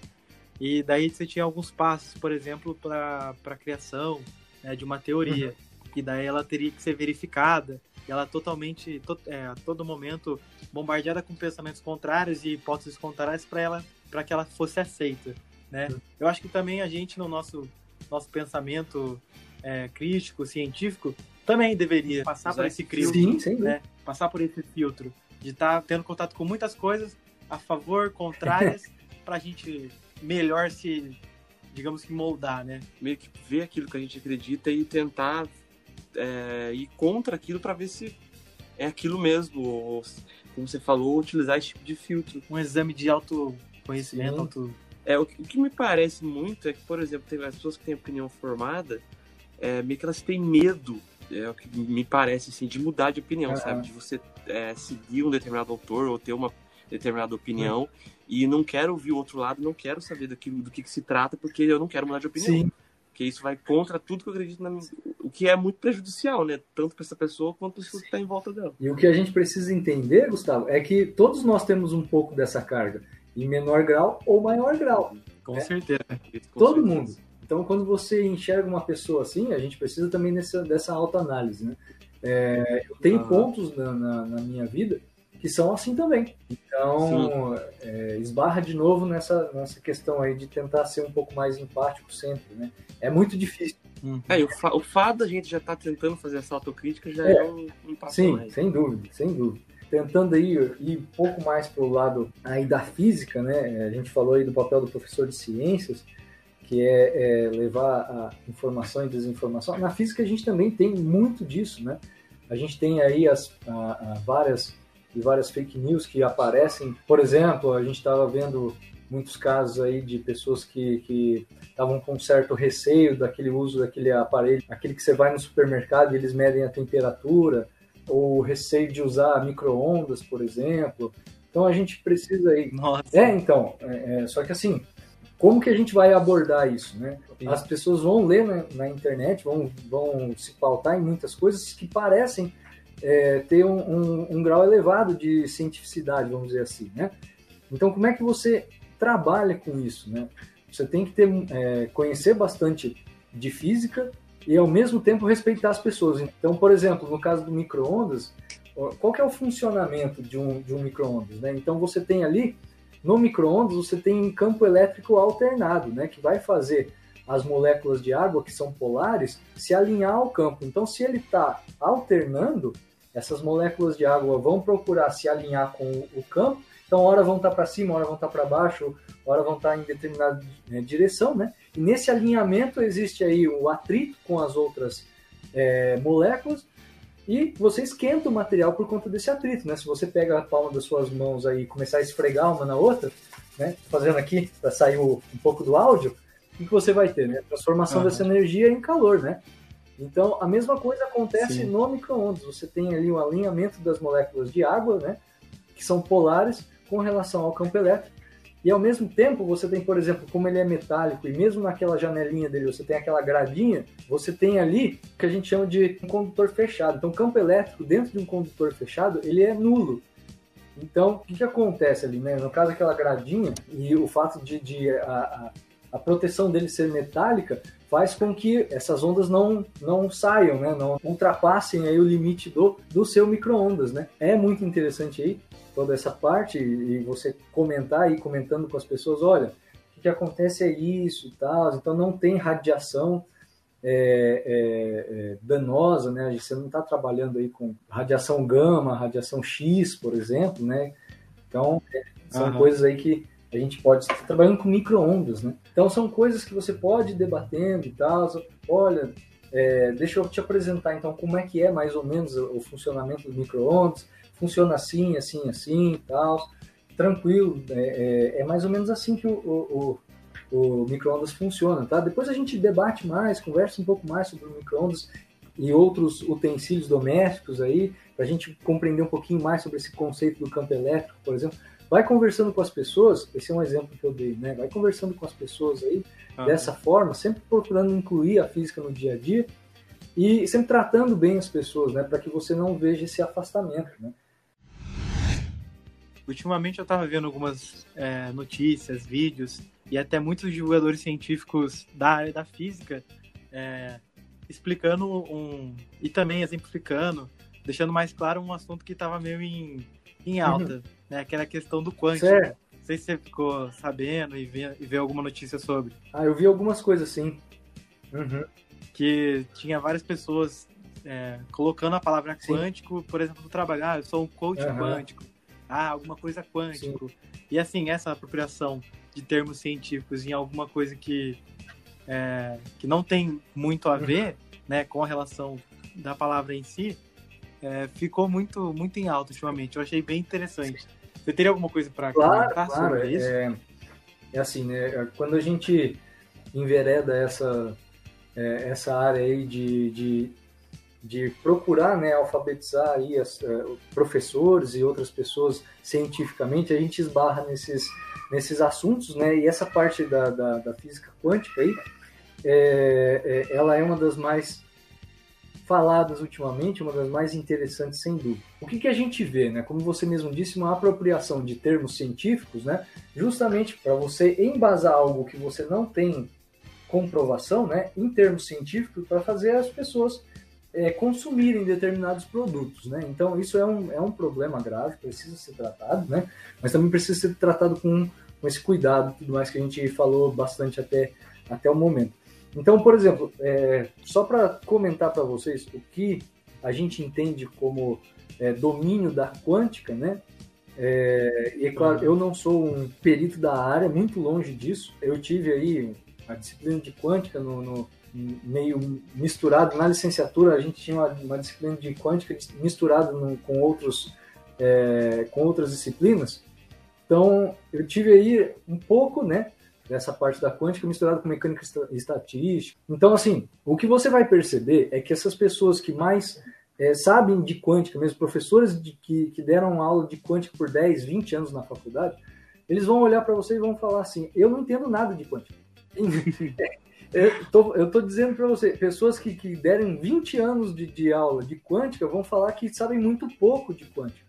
e daí você tinha alguns passos, por exemplo, para a criação né, de uma teoria. Uhum. E daí ela teria que ser verificada. E ela totalmente, to, é, a todo momento, bombardeada com pensamentos contrários e hipóteses contrárias para ela, para que ela fosse aceita. Né? Uhum. Eu acho que também a gente, no nosso, nosso pensamento é, crítico, científico, também deveria passar por esse crivo, Sim, sim, né? Passar por esse filtro de estar tá tendo contato com muitas coisas a favor, contrárias, para a gente melhor se digamos que moldar, né? Meio que ver aquilo que a gente acredita e tentar é, ir contra aquilo para ver se é aquilo mesmo, ou, como você falou, utilizar esse tipo de filtro. Um exame de autoconhecimento, auto... É, o que, o que, me parece muito é que, por exemplo, tem as pessoas que têm opinião formada, é, meio que elas têm medo, é o que me parece, assim, de mudar de opinião, ah, sabe? De você é, seguir um determinado autor ou ter uma determinada opinião e não quero ouvir o outro lado, não quero saber daquilo, do que, que se trata, porque eu não quero mudar de opinião. Sim. Porque isso vai contra tudo que eu acredito na minha... O que é muito prejudicial, né? Tanto para essa pessoa quanto para que estão tá em volta dela. E o que a gente precisa entender, Gustavo, é que todos nós temos um pouco dessa carga, em menor grau ou maior grau. Com né? certeza. Com Todo certeza. mundo. Então, quando você enxerga uma pessoa assim, a gente precisa também dessa, dessa autoanálise, né? É, eu tenho pontos na, na, na minha vida que são assim também. Então, é, esbarra de novo nessa, nessa questão aí de tentar ser um pouco mais empático sempre, né? É muito difícil. Uhum. É, o, fa o fato da gente já estar tá tentando fazer essa autocrítica já é, é um, um passo Sim, mais. sem dúvida, sem dúvida. Tentando aí ir um pouco mais para o lado aí da física, né? A gente falou aí do papel do professor de ciências, que é, é levar a informação e desinformação. Na física a gente também tem muito disso, né? A gente tem aí as a, a várias e várias fake news que aparecem. Por exemplo, a gente estava vendo muitos casos aí de pessoas que estavam com um certo receio daquele uso daquele aparelho, aquele que você vai no supermercado e eles medem a temperatura, ou receio de usar micro-ondas, por exemplo. Então a gente precisa aí. Nossa. É, então. É, é, só que assim, como que a gente vai abordar isso, né? As pessoas vão ler na, na internet, vão, vão se pautar em muitas coisas que parecem é, ter um, um, um, grau elevado de cientificidade, vamos dizer assim, né? Então, como é que você trabalha com isso, né? Você tem que ter, é, conhecer bastante de física e, ao mesmo tempo, respeitar as pessoas. Então, por exemplo, no caso do micro-ondas, qual que é o funcionamento de um, de um micro-ondas, né? Então, você tem ali, no micro-ondas, você tem um campo elétrico alternado, né? Que vai fazer as moléculas de água, que são polares, se alinhar ao campo. Então, se ele está alternando, essas moléculas de água vão procurar se alinhar com o campo, então hora vão estar para cima, hora vão estar para baixo, hora vão estar em determinada né, direção, né? E nesse alinhamento existe aí o atrito com as outras é, moléculas e você esquenta o material por conta desse atrito, né? Se você pega a palma das suas mãos aí e começar a esfregar uma na outra, né? Fazendo aqui para sair um pouco do áudio, o que você vai ter, né? A transformação uhum. dessa energia em calor, né? Então, a mesma coisa acontece Sim. no micro-ondas. Você tem ali um alinhamento das moléculas de água, né? Que são polares com relação ao campo elétrico. E ao mesmo tempo, você tem, por exemplo, como ele é metálico, e mesmo naquela janelinha dele você tem aquela gradinha, você tem ali o que a gente chama de um condutor fechado. Então, o campo elétrico dentro de um condutor fechado, ele é nulo. Então, o que, que acontece ali, né? No caso, aquela gradinha e o fato de, de a, a, a, proteção dele ser metálica faz com que essas ondas não, não saiam, né? Não ultrapassem aí o limite do, do seu micro-ondas, né? É muito interessante aí toda essa parte e você comentar e comentando com as pessoas, olha, o que acontece é isso e tal, então não tem radiação é, é, é, danosa, né? Você não está trabalhando aí com radiação gama, radiação X, por exemplo, né? Então, é, são uhum. coisas aí que a gente pode estar trabalhando com micro-ondas, né? Então, são coisas que você pode ir debatendo e tal. Olha, é, deixa eu te apresentar, então, como é que é mais ou menos o funcionamento do micro-ondas. Funciona assim, assim, assim e tal. Tranquilo, é, é, é, mais ou menos assim que o, o, o micro-ondas funciona, tá? Depois a gente debate mais, conversa um pouco mais sobre o micro-ondas e outros utensílios domésticos aí, para a gente compreender um pouquinho mais sobre esse conceito do campo elétrico, por exemplo. Vai conversando com as pessoas, esse é um exemplo que eu dei, né? Vai conversando com as pessoas aí ah, dessa forma, sempre procurando incluir a física no dia a dia e sempre tratando bem as pessoas, né? Para que você não veja esse afastamento, né? Ultimamente eu estava vendo algumas é, notícias, vídeos e até muitos divulgadores científicos da área da física é, explicando um e também exemplificando, deixando mais claro um assunto que estava meio em, em alta, uhum. Né? Que era a questão do quântico. Certo. Não sei se você ficou sabendo e viu, e alguma notícia sobre. Ah, eu vi algumas coisas sim. Uhum. Que tinha várias pessoas é, colocando a palavra quântico, sim. por exemplo, no trabalho. Ah, eu sou um coach uhum. quântico ah, alguma coisa quântico. Sim. E assim, essa apropriação de termos científicos em alguma coisa que, é, que não tem muito a ver uhum. né, com a relação da palavra em si, é, ficou muito, muito em alta ultimamente. Eu achei bem interessante. Você teria alguma coisa para claro, comentar claro, sobre isso? É, é assim, né? Quando a gente envereda essa, é, essa área aí de, de de procurar né, alfabetizar aí as, uh, professores e outras pessoas cientificamente, a gente esbarra nesses, nesses assuntos, né? E essa parte da, da, da física quântica aí, é, é, ela é uma das mais faladas ultimamente, uma das mais interessantes sem dúvida. O que, que a gente vê, né? Como você mesmo disse, uma apropriação de termos científicos, né? Justamente para você embasar algo que você não tem comprovação, né? Em termos científicos, para fazer as pessoas é, consumirem determinados produtos, né? Então isso é um, é um problema grave, precisa ser tratado, né? Mas também precisa ser tratado com, com esse cuidado, tudo mais que a gente falou bastante até, até o momento. Então, por exemplo, é, só para comentar para vocês o que a gente entende como é, domínio da quântica, né? É, e é claro, eu não sou um perito da área, muito longe disso. Eu tive aí a disciplina de quântica no, no meio misturado. Na licenciatura, a gente tinha uma, uma disciplina de quântica misturado no, com, outros, é, com outras disciplinas. Então, eu tive aí um pouco, né, dessa parte da quântica misturado com mecânica estatística. Então, assim, o que você vai perceber é que essas pessoas que mais é, sabem de quântica, mesmo professores de, que, que deram aula de quântica por 10, 20 anos na faculdade, eles vão olhar para você e vão falar assim: eu não entendo nada de quântica. Eu tô, eu tô dizendo para você, pessoas que, que derem 20 anos de, de aula de quântica vão falar que sabem muito pouco de quântica.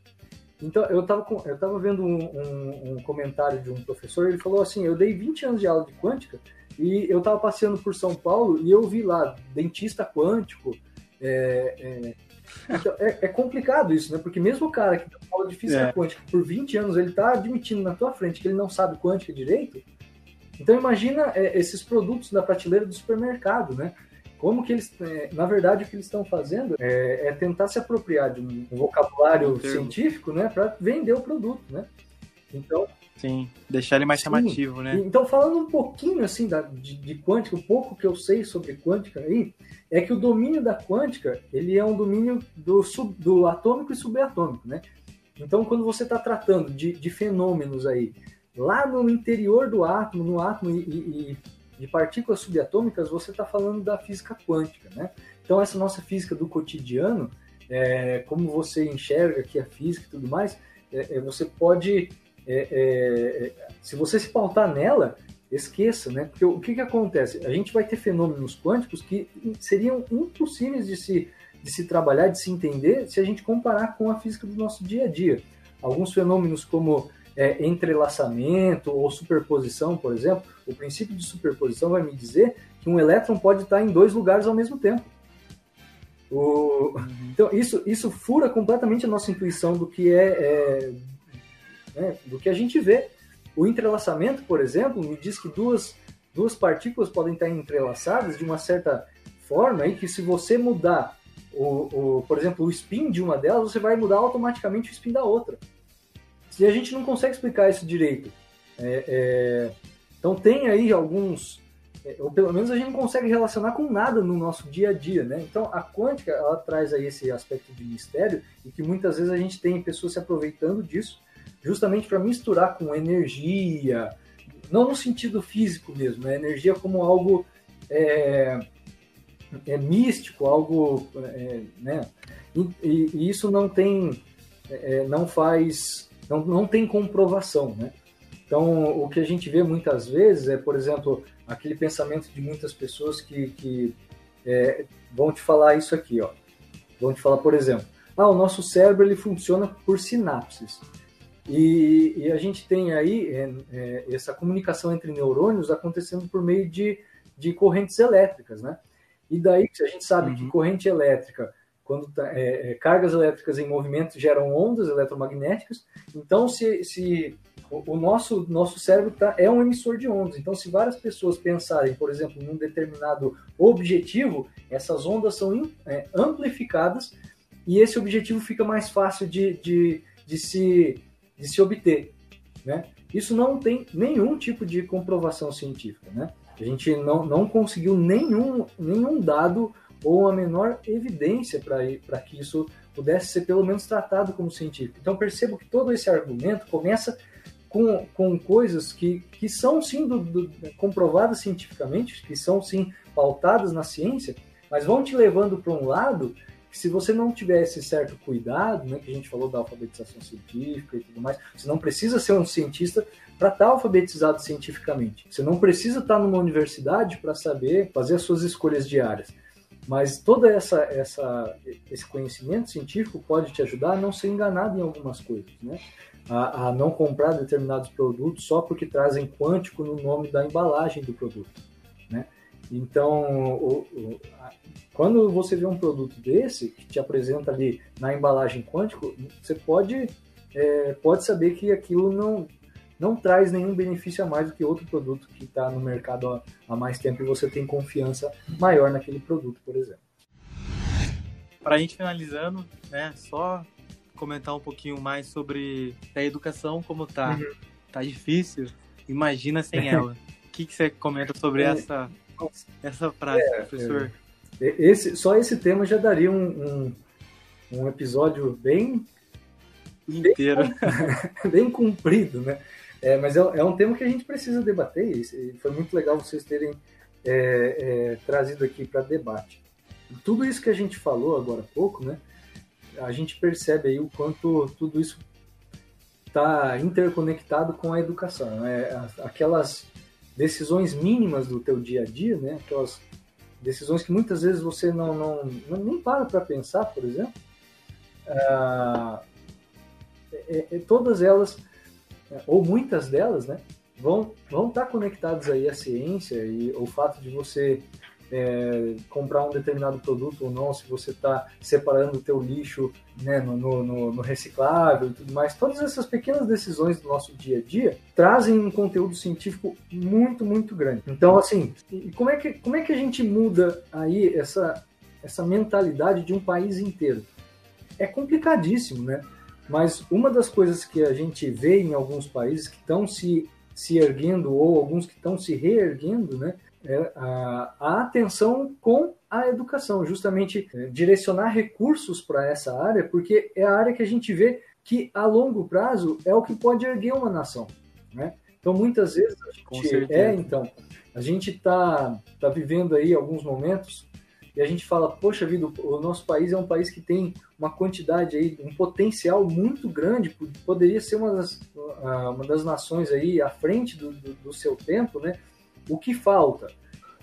Então, eu estava eu tava vendo um, um, um, comentário de um professor, ele falou assim, eu dei 20 anos de aula de quântica e eu estava passeando por São Paulo e eu vi lá dentista quântico. É, é, então, é, é, complicado isso, né? Porque mesmo o cara que dá aula de física é. quântica por 20 anos, ele está admitindo na tua frente que ele não sabe quântica direito, então imagina é, esses produtos na prateleira do supermercado, né? Como que eles, é, na verdade, o que eles estão fazendo é, é, tentar se apropriar de um vocabulário científico, né, para vender o produto, né? Então, sim, deixar ele mais sim. chamativo, né? Então, falando um pouquinho assim da, de, de quântica, um pouco que eu sei sobre quântica aí, é que o domínio da quântica ele é um domínio do, sub, do atômico e subatômico, né? Então, quando você está tratando de, de, fenômenos aí lá no interior do átomo, no átomo e, e, de partículas subatômicas, você está falando da física quântica, né? Então, essa nossa física do cotidiano, é, como você enxerga aqui a física e tudo mais, é, é, você pode, é, é, se você se pautar nela, esqueça, né? Porque o que, que acontece? A gente vai ter fenômenos quânticos que seriam impossíveis de se, de se trabalhar, de se entender, se a gente comparar com a física do nosso dia a dia. Alguns fenômenos como é, entrelaçamento ou superposição, por exemplo, o princípio de superposição vai me dizer que um elétron pode estar em dois lugares ao mesmo tempo. O... Uhum. Então, isso, isso fura completamente a nossa intuição do que é, é né, do que a gente vê. O entrelaçamento, por exemplo, me diz que duas, duas partículas podem estar entrelaçadas de uma certa forma e que se você mudar, o, o, por exemplo, o spin de uma delas, você vai mudar automaticamente o spin da outra. E a gente não consegue explicar isso direito. É, é, então tem aí alguns, é, ou pelo menos a gente não consegue relacionar com nada no nosso dia a dia, né? Então a quântica ela traz aí esse aspecto de mistério e que muitas vezes a gente tem pessoas se aproveitando disso justamente para misturar com energia, não no sentido físico mesmo, né? Energia como algo é, é místico, algo, é, né? E, e, isso não tem, é, não faz, não, não tem comprovação, né? Então, o que a gente vê muitas vezes é, por exemplo, aquele pensamento de muitas pessoas que, que é, vão te falar isso aqui, ó. Vão te falar, por exemplo, ah, o nosso cérebro ele funciona por sinapses. E, e a gente tem aí é, é, essa comunicação entre neurônios acontecendo por meio de, de correntes elétricas, né? E daí a gente sabe uhum. que corrente elétrica, quando tá, é, é, cargas elétricas em movimento geram ondas eletromagnéticas. Então, se, se o, nosso, nosso cérebro tá, é um emissor de ondas. Então, se várias pessoas pensarem, por exemplo, num determinado objetivo, essas ondas são é, amplificadas e esse objetivo fica mais fácil de, de, de se de se obter. Né? Isso não tem nenhum tipo de comprovação científica. Né? A gente não, não conseguiu nenhum, nenhum dado ou a menor evidência para que isso pudesse ser pelo menos tratado como científico. Então percebo que todo esse argumento começa com, com coisas que, que são sim do, do, comprovadas cientificamente, que são sim pautadas na ciência, mas vão te levando para um lado que se você não tiver esse certo cuidado, né, que a gente falou da alfabetização científica e tudo mais, você não precisa ser um cientista para estar tá alfabetizado cientificamente. Você não precisa estar tá numa universidade para saber fazer as suas escolhas diárias. Mas todo essa, essa, esse conhecimento científico pode te ajudar a não ser enganado em algumas coisas, né? A, a, não comprar determinados produtos só porque trazem quântico no nome da embalagem do produto, né? Então, o, o, quando você vê um produto desse, que te apresenta ali na embalagem quântico, você pode, é, pode saber que aquilo não, não traz nenhum benefício a mais do que outro produto que está no mercado há, mais tempo e você tem confiança maior naquele produto, por exemplo. Para a gente finalizando, né, só comentar um pouquinho mais sobre a educação como tá. Uhum. Tá difícil. Imagina sem ela. O que, que você comenta sobre é, essa, essa frase, é, professor? É. Esse, só esse tema já daria um, um, um episódio bem inteiro, bem, bem comprido, né? É, mas é, é, um tema que a gente precisa debater e foi muito legal vocês terem é, é, trazido aqui para debate. Tudo isso que a gente falou agora há pouco, né? A gente percebe aí o quanto tudo isso está interconectado com a educação, né? Aquelas decisões mínimas do teu dia a dia, né? Aquelas decisões que muitas vezes você não, não, não nem para para pensar, por exemplo, ah, é, é, todas elas, ou muitas delas, né, vão, vão estar conectadas aí à ciência e o fato de você é, comprar um determinado produto ou não, se você está separando o teu lixo né, no, no, no, reciclável e tudo mais. Todas essas pequenas decisões do nosso dia a dia trazem um conteúdo científico muito, muito grande. Então, assim, como é que, como é que a gente muda aí essa, essa mentalidade de um país inteiro? É complicadíssimo, né? Mas uma das coisas que a gente vê em alguns países que estão se, se erguendo ou alguns que estão se reerguendo, né, é a, a atenção com a educação, justamente é, direcionar recursos para essa área, porque é a área que a gente vê que a longo prazo é o que pode erguer uma nação, né? Então muitas vezes a gente é então a gente está tá vivendo aí alguns momentos e a gente fala, poxa vida, o nosso país é um país que tem uma quantidade aí, um potencial muito grande, poderia ser uma das, uma das nações aí à frente do, do, do seu tempo, né? O que falta?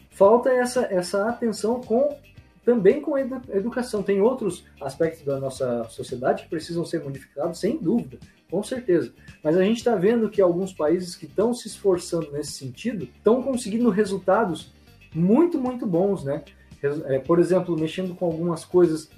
Falta essa, essa atenção com também com a educação. Tem outros aspectos da nossa sociedade que precisam ser modificados, sem dúvida, com certeza. Mas a gente está vendo que alguns países que estão se esforçando nesse sentido estão conseguindo resultados muito, muito bons, né? É, por exemplo, mexendo com algumas coisas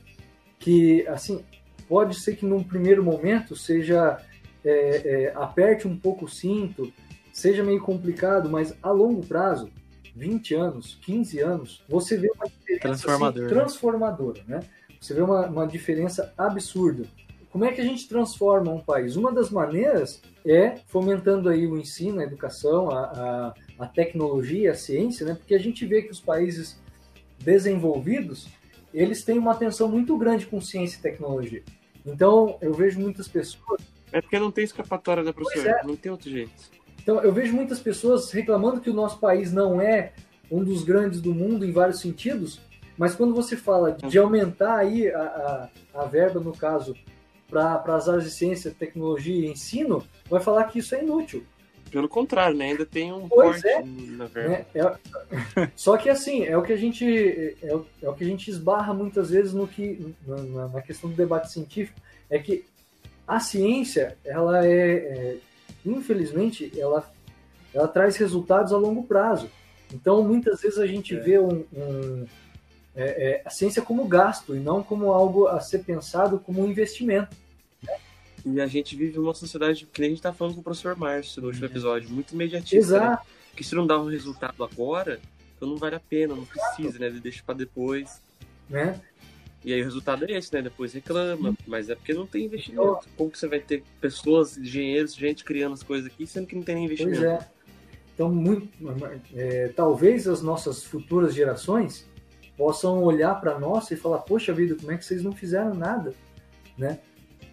que, assim, pode ser que num primeiro momento seja é, é, aperte um pouco o cinto, seja meio complicado, mas a longo prazo, 20 anos, 15 anos, você vê uma diferença Transformador, assim, transformadora, né? Você vê uma, uma diferença absurda. Como é que a gente transforma um país? Uma das maneiras é fomentando aí o ensino, a educação, a, a, a tecnologia, a ciência, né? Porque a gente vê que os países desenvolvidos, eles têm uma atenção muito grande com ciência e tecnologia. Então, eu vejo muitas pessoas. É porque não tem escapatória, né, professor? É. Não tem outro jeito. Então, eu vejo muitas pessoas reclamando que o nosso país não é um dos grandes do mundo em vários sentidos, mas quando você fala de aumentar aí a, a, a verba, no caso, para as áreas de ciência, tecnologia e ensino, vai falar que isso é inútil. Pelo contrário, né? Ainda tem um pois corte é, na verba. Né? É, só que assim, é o que a gente é o, é o que a gente esbarra muitas vezes no que na, na, questão do debate científico, é que a ciência, ela é, é infelizmente, ela ela traz resultados a longo prazo. Então, muitas vezes a gente é. vê um, um é, é, a ciência como gasto e não como algo a ser pensado como um investimento. E a gente vive uma sociedade, que nem a gente tá falando com o professor Márcio no último episódio, muito imediatista. Né? Exato. Né? Que se não dá um resultado agora, então não vale a pena, não precisa, né? Deixa para depois. Né? E aí o resultado é esse, né? Depois reclama, mas é porque não tem investimento. Como que você vai ter pessoas, engenheiros, gente criando as coisas aqui, sendo que não tem nem investimento? Pois é. Então, muito, é, talvez as nossas futuras gerações possam olhar para nós e falar: Poxa vida, como é que vocês não fizeram nada? Né?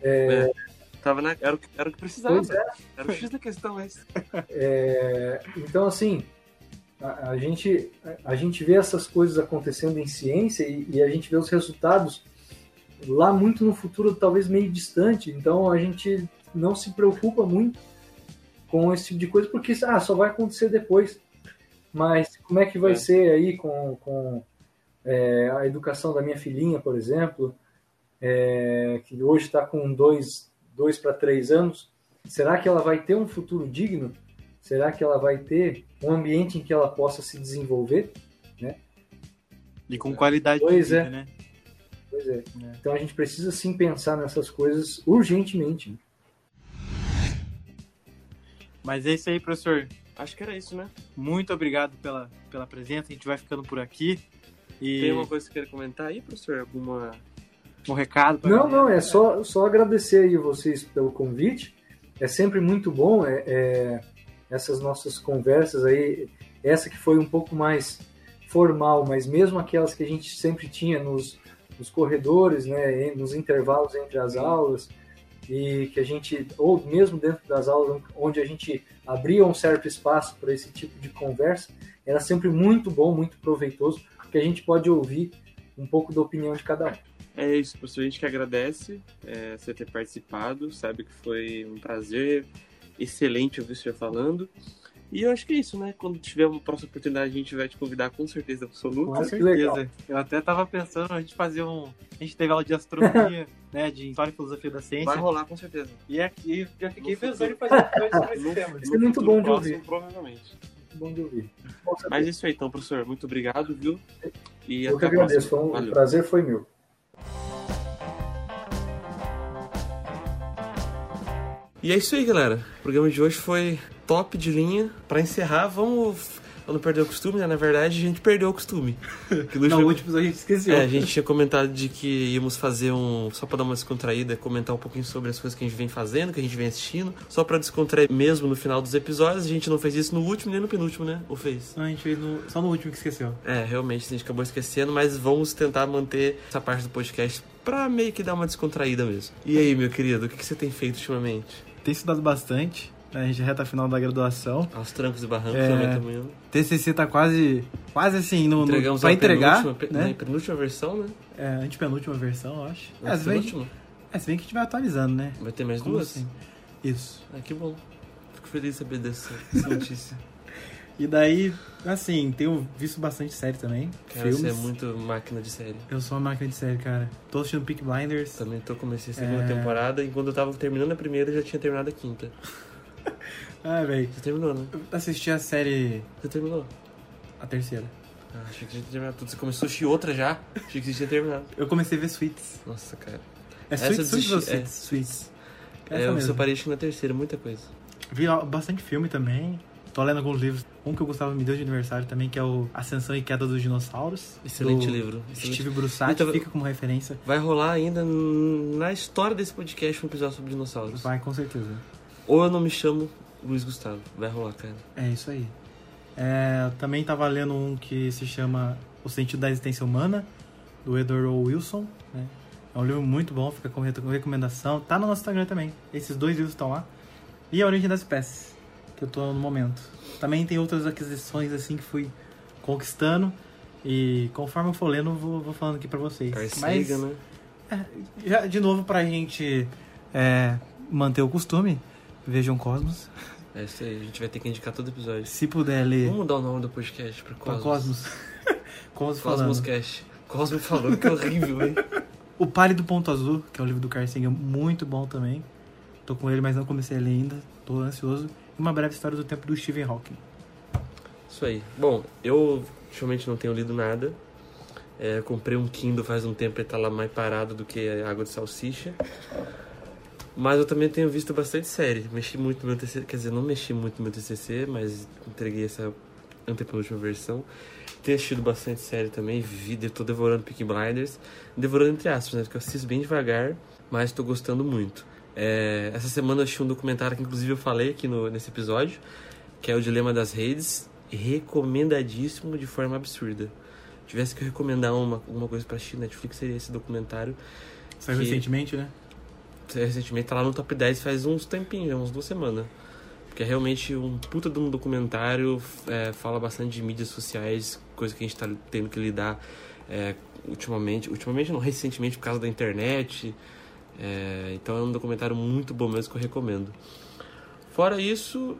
É, é. Tava na, era, o que, era o que precisava. É. Era o X da questão esse. É, então, assim, a, a, gente, a, a, gente vê essas coisas acontecendo em ciência e, e, a gente vê os resultados lá muito no futuro, talvez meio distante. Então, a gente não se preocupa muito com esse tipo de coisa, porque ah, só vai acontecer depois. Mas como é que vai é. ser aí com, com é, a educação da minha filhinha, por exemplo, é, que hoje está com dois, dois para três anos, será que ela vai ter um futuro digno? Será que ela vai ter um ambiente em que ela possa se desenvolver? Né? E com qualidade pois de vida, é. né? Pois é. é. Então a gente precisa sim pensar nessas coisas urgentemente. Mas é isso aí, professor. Acho que era isso, né? Muito obrigado pela, pela presença. A gente vai ficando por aqui. E... Tem uma coisa que você quer comentar aí, professor? Alguma um recado? Não, não, é só, só agradecer aí vocês pelo convite. É sempre muito bom é, é, essas nossas conversas aí, essa que foi um pouco mais formal, mas mesmo aquelas que a gente sempre tinha nos, nos corredores, né, nos intervalos entre as aulas, e que a gente, ou mesmo dentro das aulas, onde a gente abria um certo espaço para esse tipo de conversa, era sempre muito bom, muito proveitoso, porque a gente pode ouvir um pouco da opinião de cada um. É isso, professor. A gente que agradece é, você ter participado. Sabe que foi um prazer excelente ouvir o senhor falando. E eu acho que é isso, né? Quando tiver uma próxima oportunidade, a gente vai te convidar com certeza absoluta. Com certeza. Eu até tava pensando a gente fazer um. A gente teve aula de astronomia, né? De história e filosofia da ciência. Vai rolar, com certeza. E aqui já fiquei no pensando futuro. em fazer dois sobre esse tema. Isso é muito bom de ouvir. Provavelmente. bom de ouvir. Mas é isso aí, então, professor. Muito obrigado, viu? E Eu que agradeço. Foi um Valeu. prazer foi meu. E é isso aí, galera. O programa de hoje foi top de linha. Para encerrar, vamos Pra não perder o costume, né? Na verdade, a gente perdeu o costume. Que no último episódio a gente esqueceu. É, a gente tinha comentado de que íamos fazer um. Só pra dar uma descontraída, comentar um pouquinho sobre as coisas que a gente vem fazendo, que a gente vem assistindo. Só pra descontrair mesmo no final dos episódios. A gente não fez isso no último nem no penúltimo, né? Ou fez? Não, a gente fez no... só no último que esqueceu. É, realmente, a gente acabou esquecendo, mas vamos tentar manter essa parte do podcast pra meio que dar uma descontraída mesmo. E aí, meu querido, o que você tem feito ultimamente? Tem estudado bastante. A gente reta final da graduação. Aos trancos e barrancos é, também. TCC tá quase, quase assim, no, Entregamos no, pra entregar. Penúltima, né? penúltima versão, né? É, antepenúltima versão, eu acho. É, se bem, que, é, se bem que a gente vai atualizando, né? Vai ter mais Como duas? Assim? Isso. Ah, que bom. Fico feliz de saber dessa notícia. E daí, assim, tenho visto bastante série também. Cara, filmes. você é muito máquina de série. Eu sou uma máquina de série, cara. Tô assistindo Peak Blinders. Também tô comecei a segunda é... temporada e quando eu tava terminando a primeira, já tinha terminado a quinta. Ah, velho. Você terminou, né? Eu assisti a série. Você terminou? A terceira. Ah, achei que já tinha terminado tudo. Você começou a assistir outra já? Achei que você tinha terminado. Eu comecei a ver Suits. Nossa, cara. É Suits, Suits ou Suits? É. Suits. É, eu acho que na terceira, muita coisa. Vi bastante filme também. Tô lendo alguns livros. Um que o Gustavo me deu de aniversário também, que é o Ascensão e Queda dos Dinossauros. Excelente livro. Excelente. Steve então, fica como referência. Vai rolar ainda na história desse podcast um episódio sobre dinossauros. Vai, com certeza. Ou eu não me chamo Luiz Gustavo. Vai rolar, cara. É isso aí. É, também tava lendo um que se chama O Sentido da Existência Humana, do Edward O. Wilson. Né? É um livro muito bom, fica com recomendação. Tá no nosso Instagram também. Esses dois livros estão lá. E A Origem das Espécies, que eu tô no momento. Também tem outras aquisições assim que fui conquistando. E conforme eu for lendo, eu vou, vou falando aqui pra vocês. Mas, né? É, já, de novo, pra gente é, manter o costume, vejam Cosmos. É isso aí, a gente vai ter que indicar todo episódio. Se puder ler. Vamos mudar o nome do podcast pra Cosmos. Pra Cosmos. Cosmos, Cosmos Cast. Cosmos falando, que horrível, hein? O Pálido Ponto Azul, que é o livro do Carl Sagan, muito bom também. Tô com ele, mas não comecei a ler ainda. Tô ansioso. Uma breve história do tempo do Stephen Hawking. Isso aí. Bom, eu ultimamente não tenho lido nada. É, comprei um Kindle faz um tempo e tá lá mais parado do que água de salsicha. Mas eu também tenho visto bastante série. Mexi muito no meu TCC, quer dizer, não mexi muito no meu TCC, mas entreguei essa antepenúltima versão. Tenho assistido bastante série também, vi, tô devorando Peaky Blinders. Devorando entre aspas, né? Porque eu assisto bem devagar, mas tô gostando muito. É, essa semana eu assisti um documentário que inclusive eu falei aqui no, nesse episódio, que é o Dilema das Redes. Recomendadíssimo de forma absurda. Tivesse que recomendar uma, uma coisa pra assistir Netflix, seria esse documentário. Saiu que... recentemente, né? recentemente tá lá no top 10 faz uns tempinhos, uns duas semanas. Porque é realmente um puta de um documentário, é, fala bastante de mídias sociais, coisa que a gente tá tendo que lidar é, ultimamente. Ultimamente não, recentemente por causa da internet. É, então é um documentário muito bom mesmo que eu recomendo. Fora isso,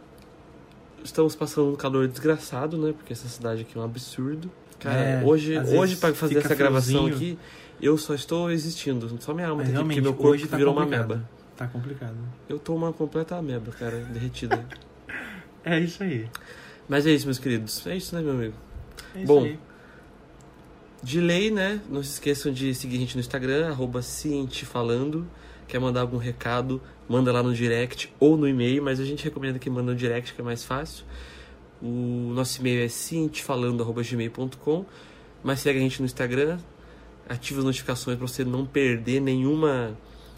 estamos passando um calor desgraçado, né? Porque essa cidade aqui é um absurdo. Cara, é, hoje, hoje para fazer essa gravação aqui, eu só estou existindo, só minha alma tá aqui, porque meu corpo tá virou complicado. uma ameba. Tá complicado. Eu tô uma completa ameba, cara, derretida. é isso aí. Mas é isso, meus queridos. É isso, né, meu amigo? É isso Bom, aí. De lei, né? Não se esqueçam de seguir a gente no Instagram, arroba Cientifalando. Quer mandar algum recado, manda lá no direct ou no e-mail, mas a gente recomenda que manda no direct, que é mais fácil. O nosso e-mail é cientifalando.gmail.com. Mas segue a gente no Instagram, ative as notificações para você não perder nenhuma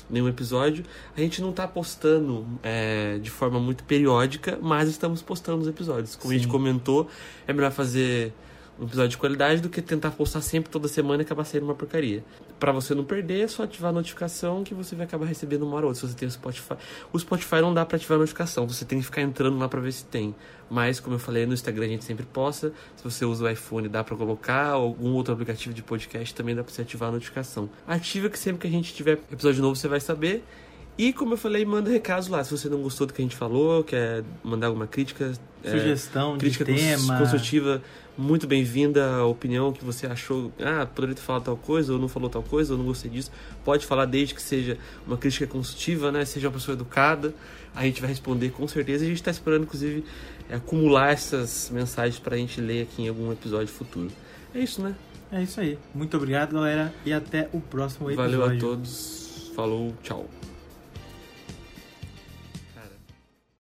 nenhum episódio. A gente não está postando é, de forma muito periódica, mas estamos postando os episódios. Como Sim. a gente comentou, é melhor fazer um episódio de qualidade do que tentar postar sempre toda semana e acabar sendo uma porcaria. Para você não perder, é só ativar a notificação que você vai acabar recebendo uma hora ou outra. Se você tem o Spotify. O Spotify não dá para ativar a notificação, você tem que ficar entrando lá para ver se tem. Mas, como eu falei, no Instagram a gente sempre posta. Se você usa o iPhone, dá para colocar. Ou algum outro aplicativo de podcast também dá para você ativar a notificação. Ativa que sempre que a gente tiver episódio novo você vai saber. E como eu falei, manda recados lá. Se você não gostou do que a gente falou, quer mandar alguma crítica, sugestão é, crítica de tema, construtiva, muito bem-vinda. A opinião que você achou, ah, poderia ter falado tal coisa, ou não falou tal coisa, ou não gostei disso. Pode falar desde que seja uma crítica construtiva, né? Seja uma pessoa educada. A gente vai responder com certeza. A gente está esperando, inclusive, acumular essas mensagens para a gente ler aqui em algum episódio futuro. É isso, né? É isso aí. Muito obrigado, galera, e até o próximo episódio. Valeu a todos. Falou, tchau.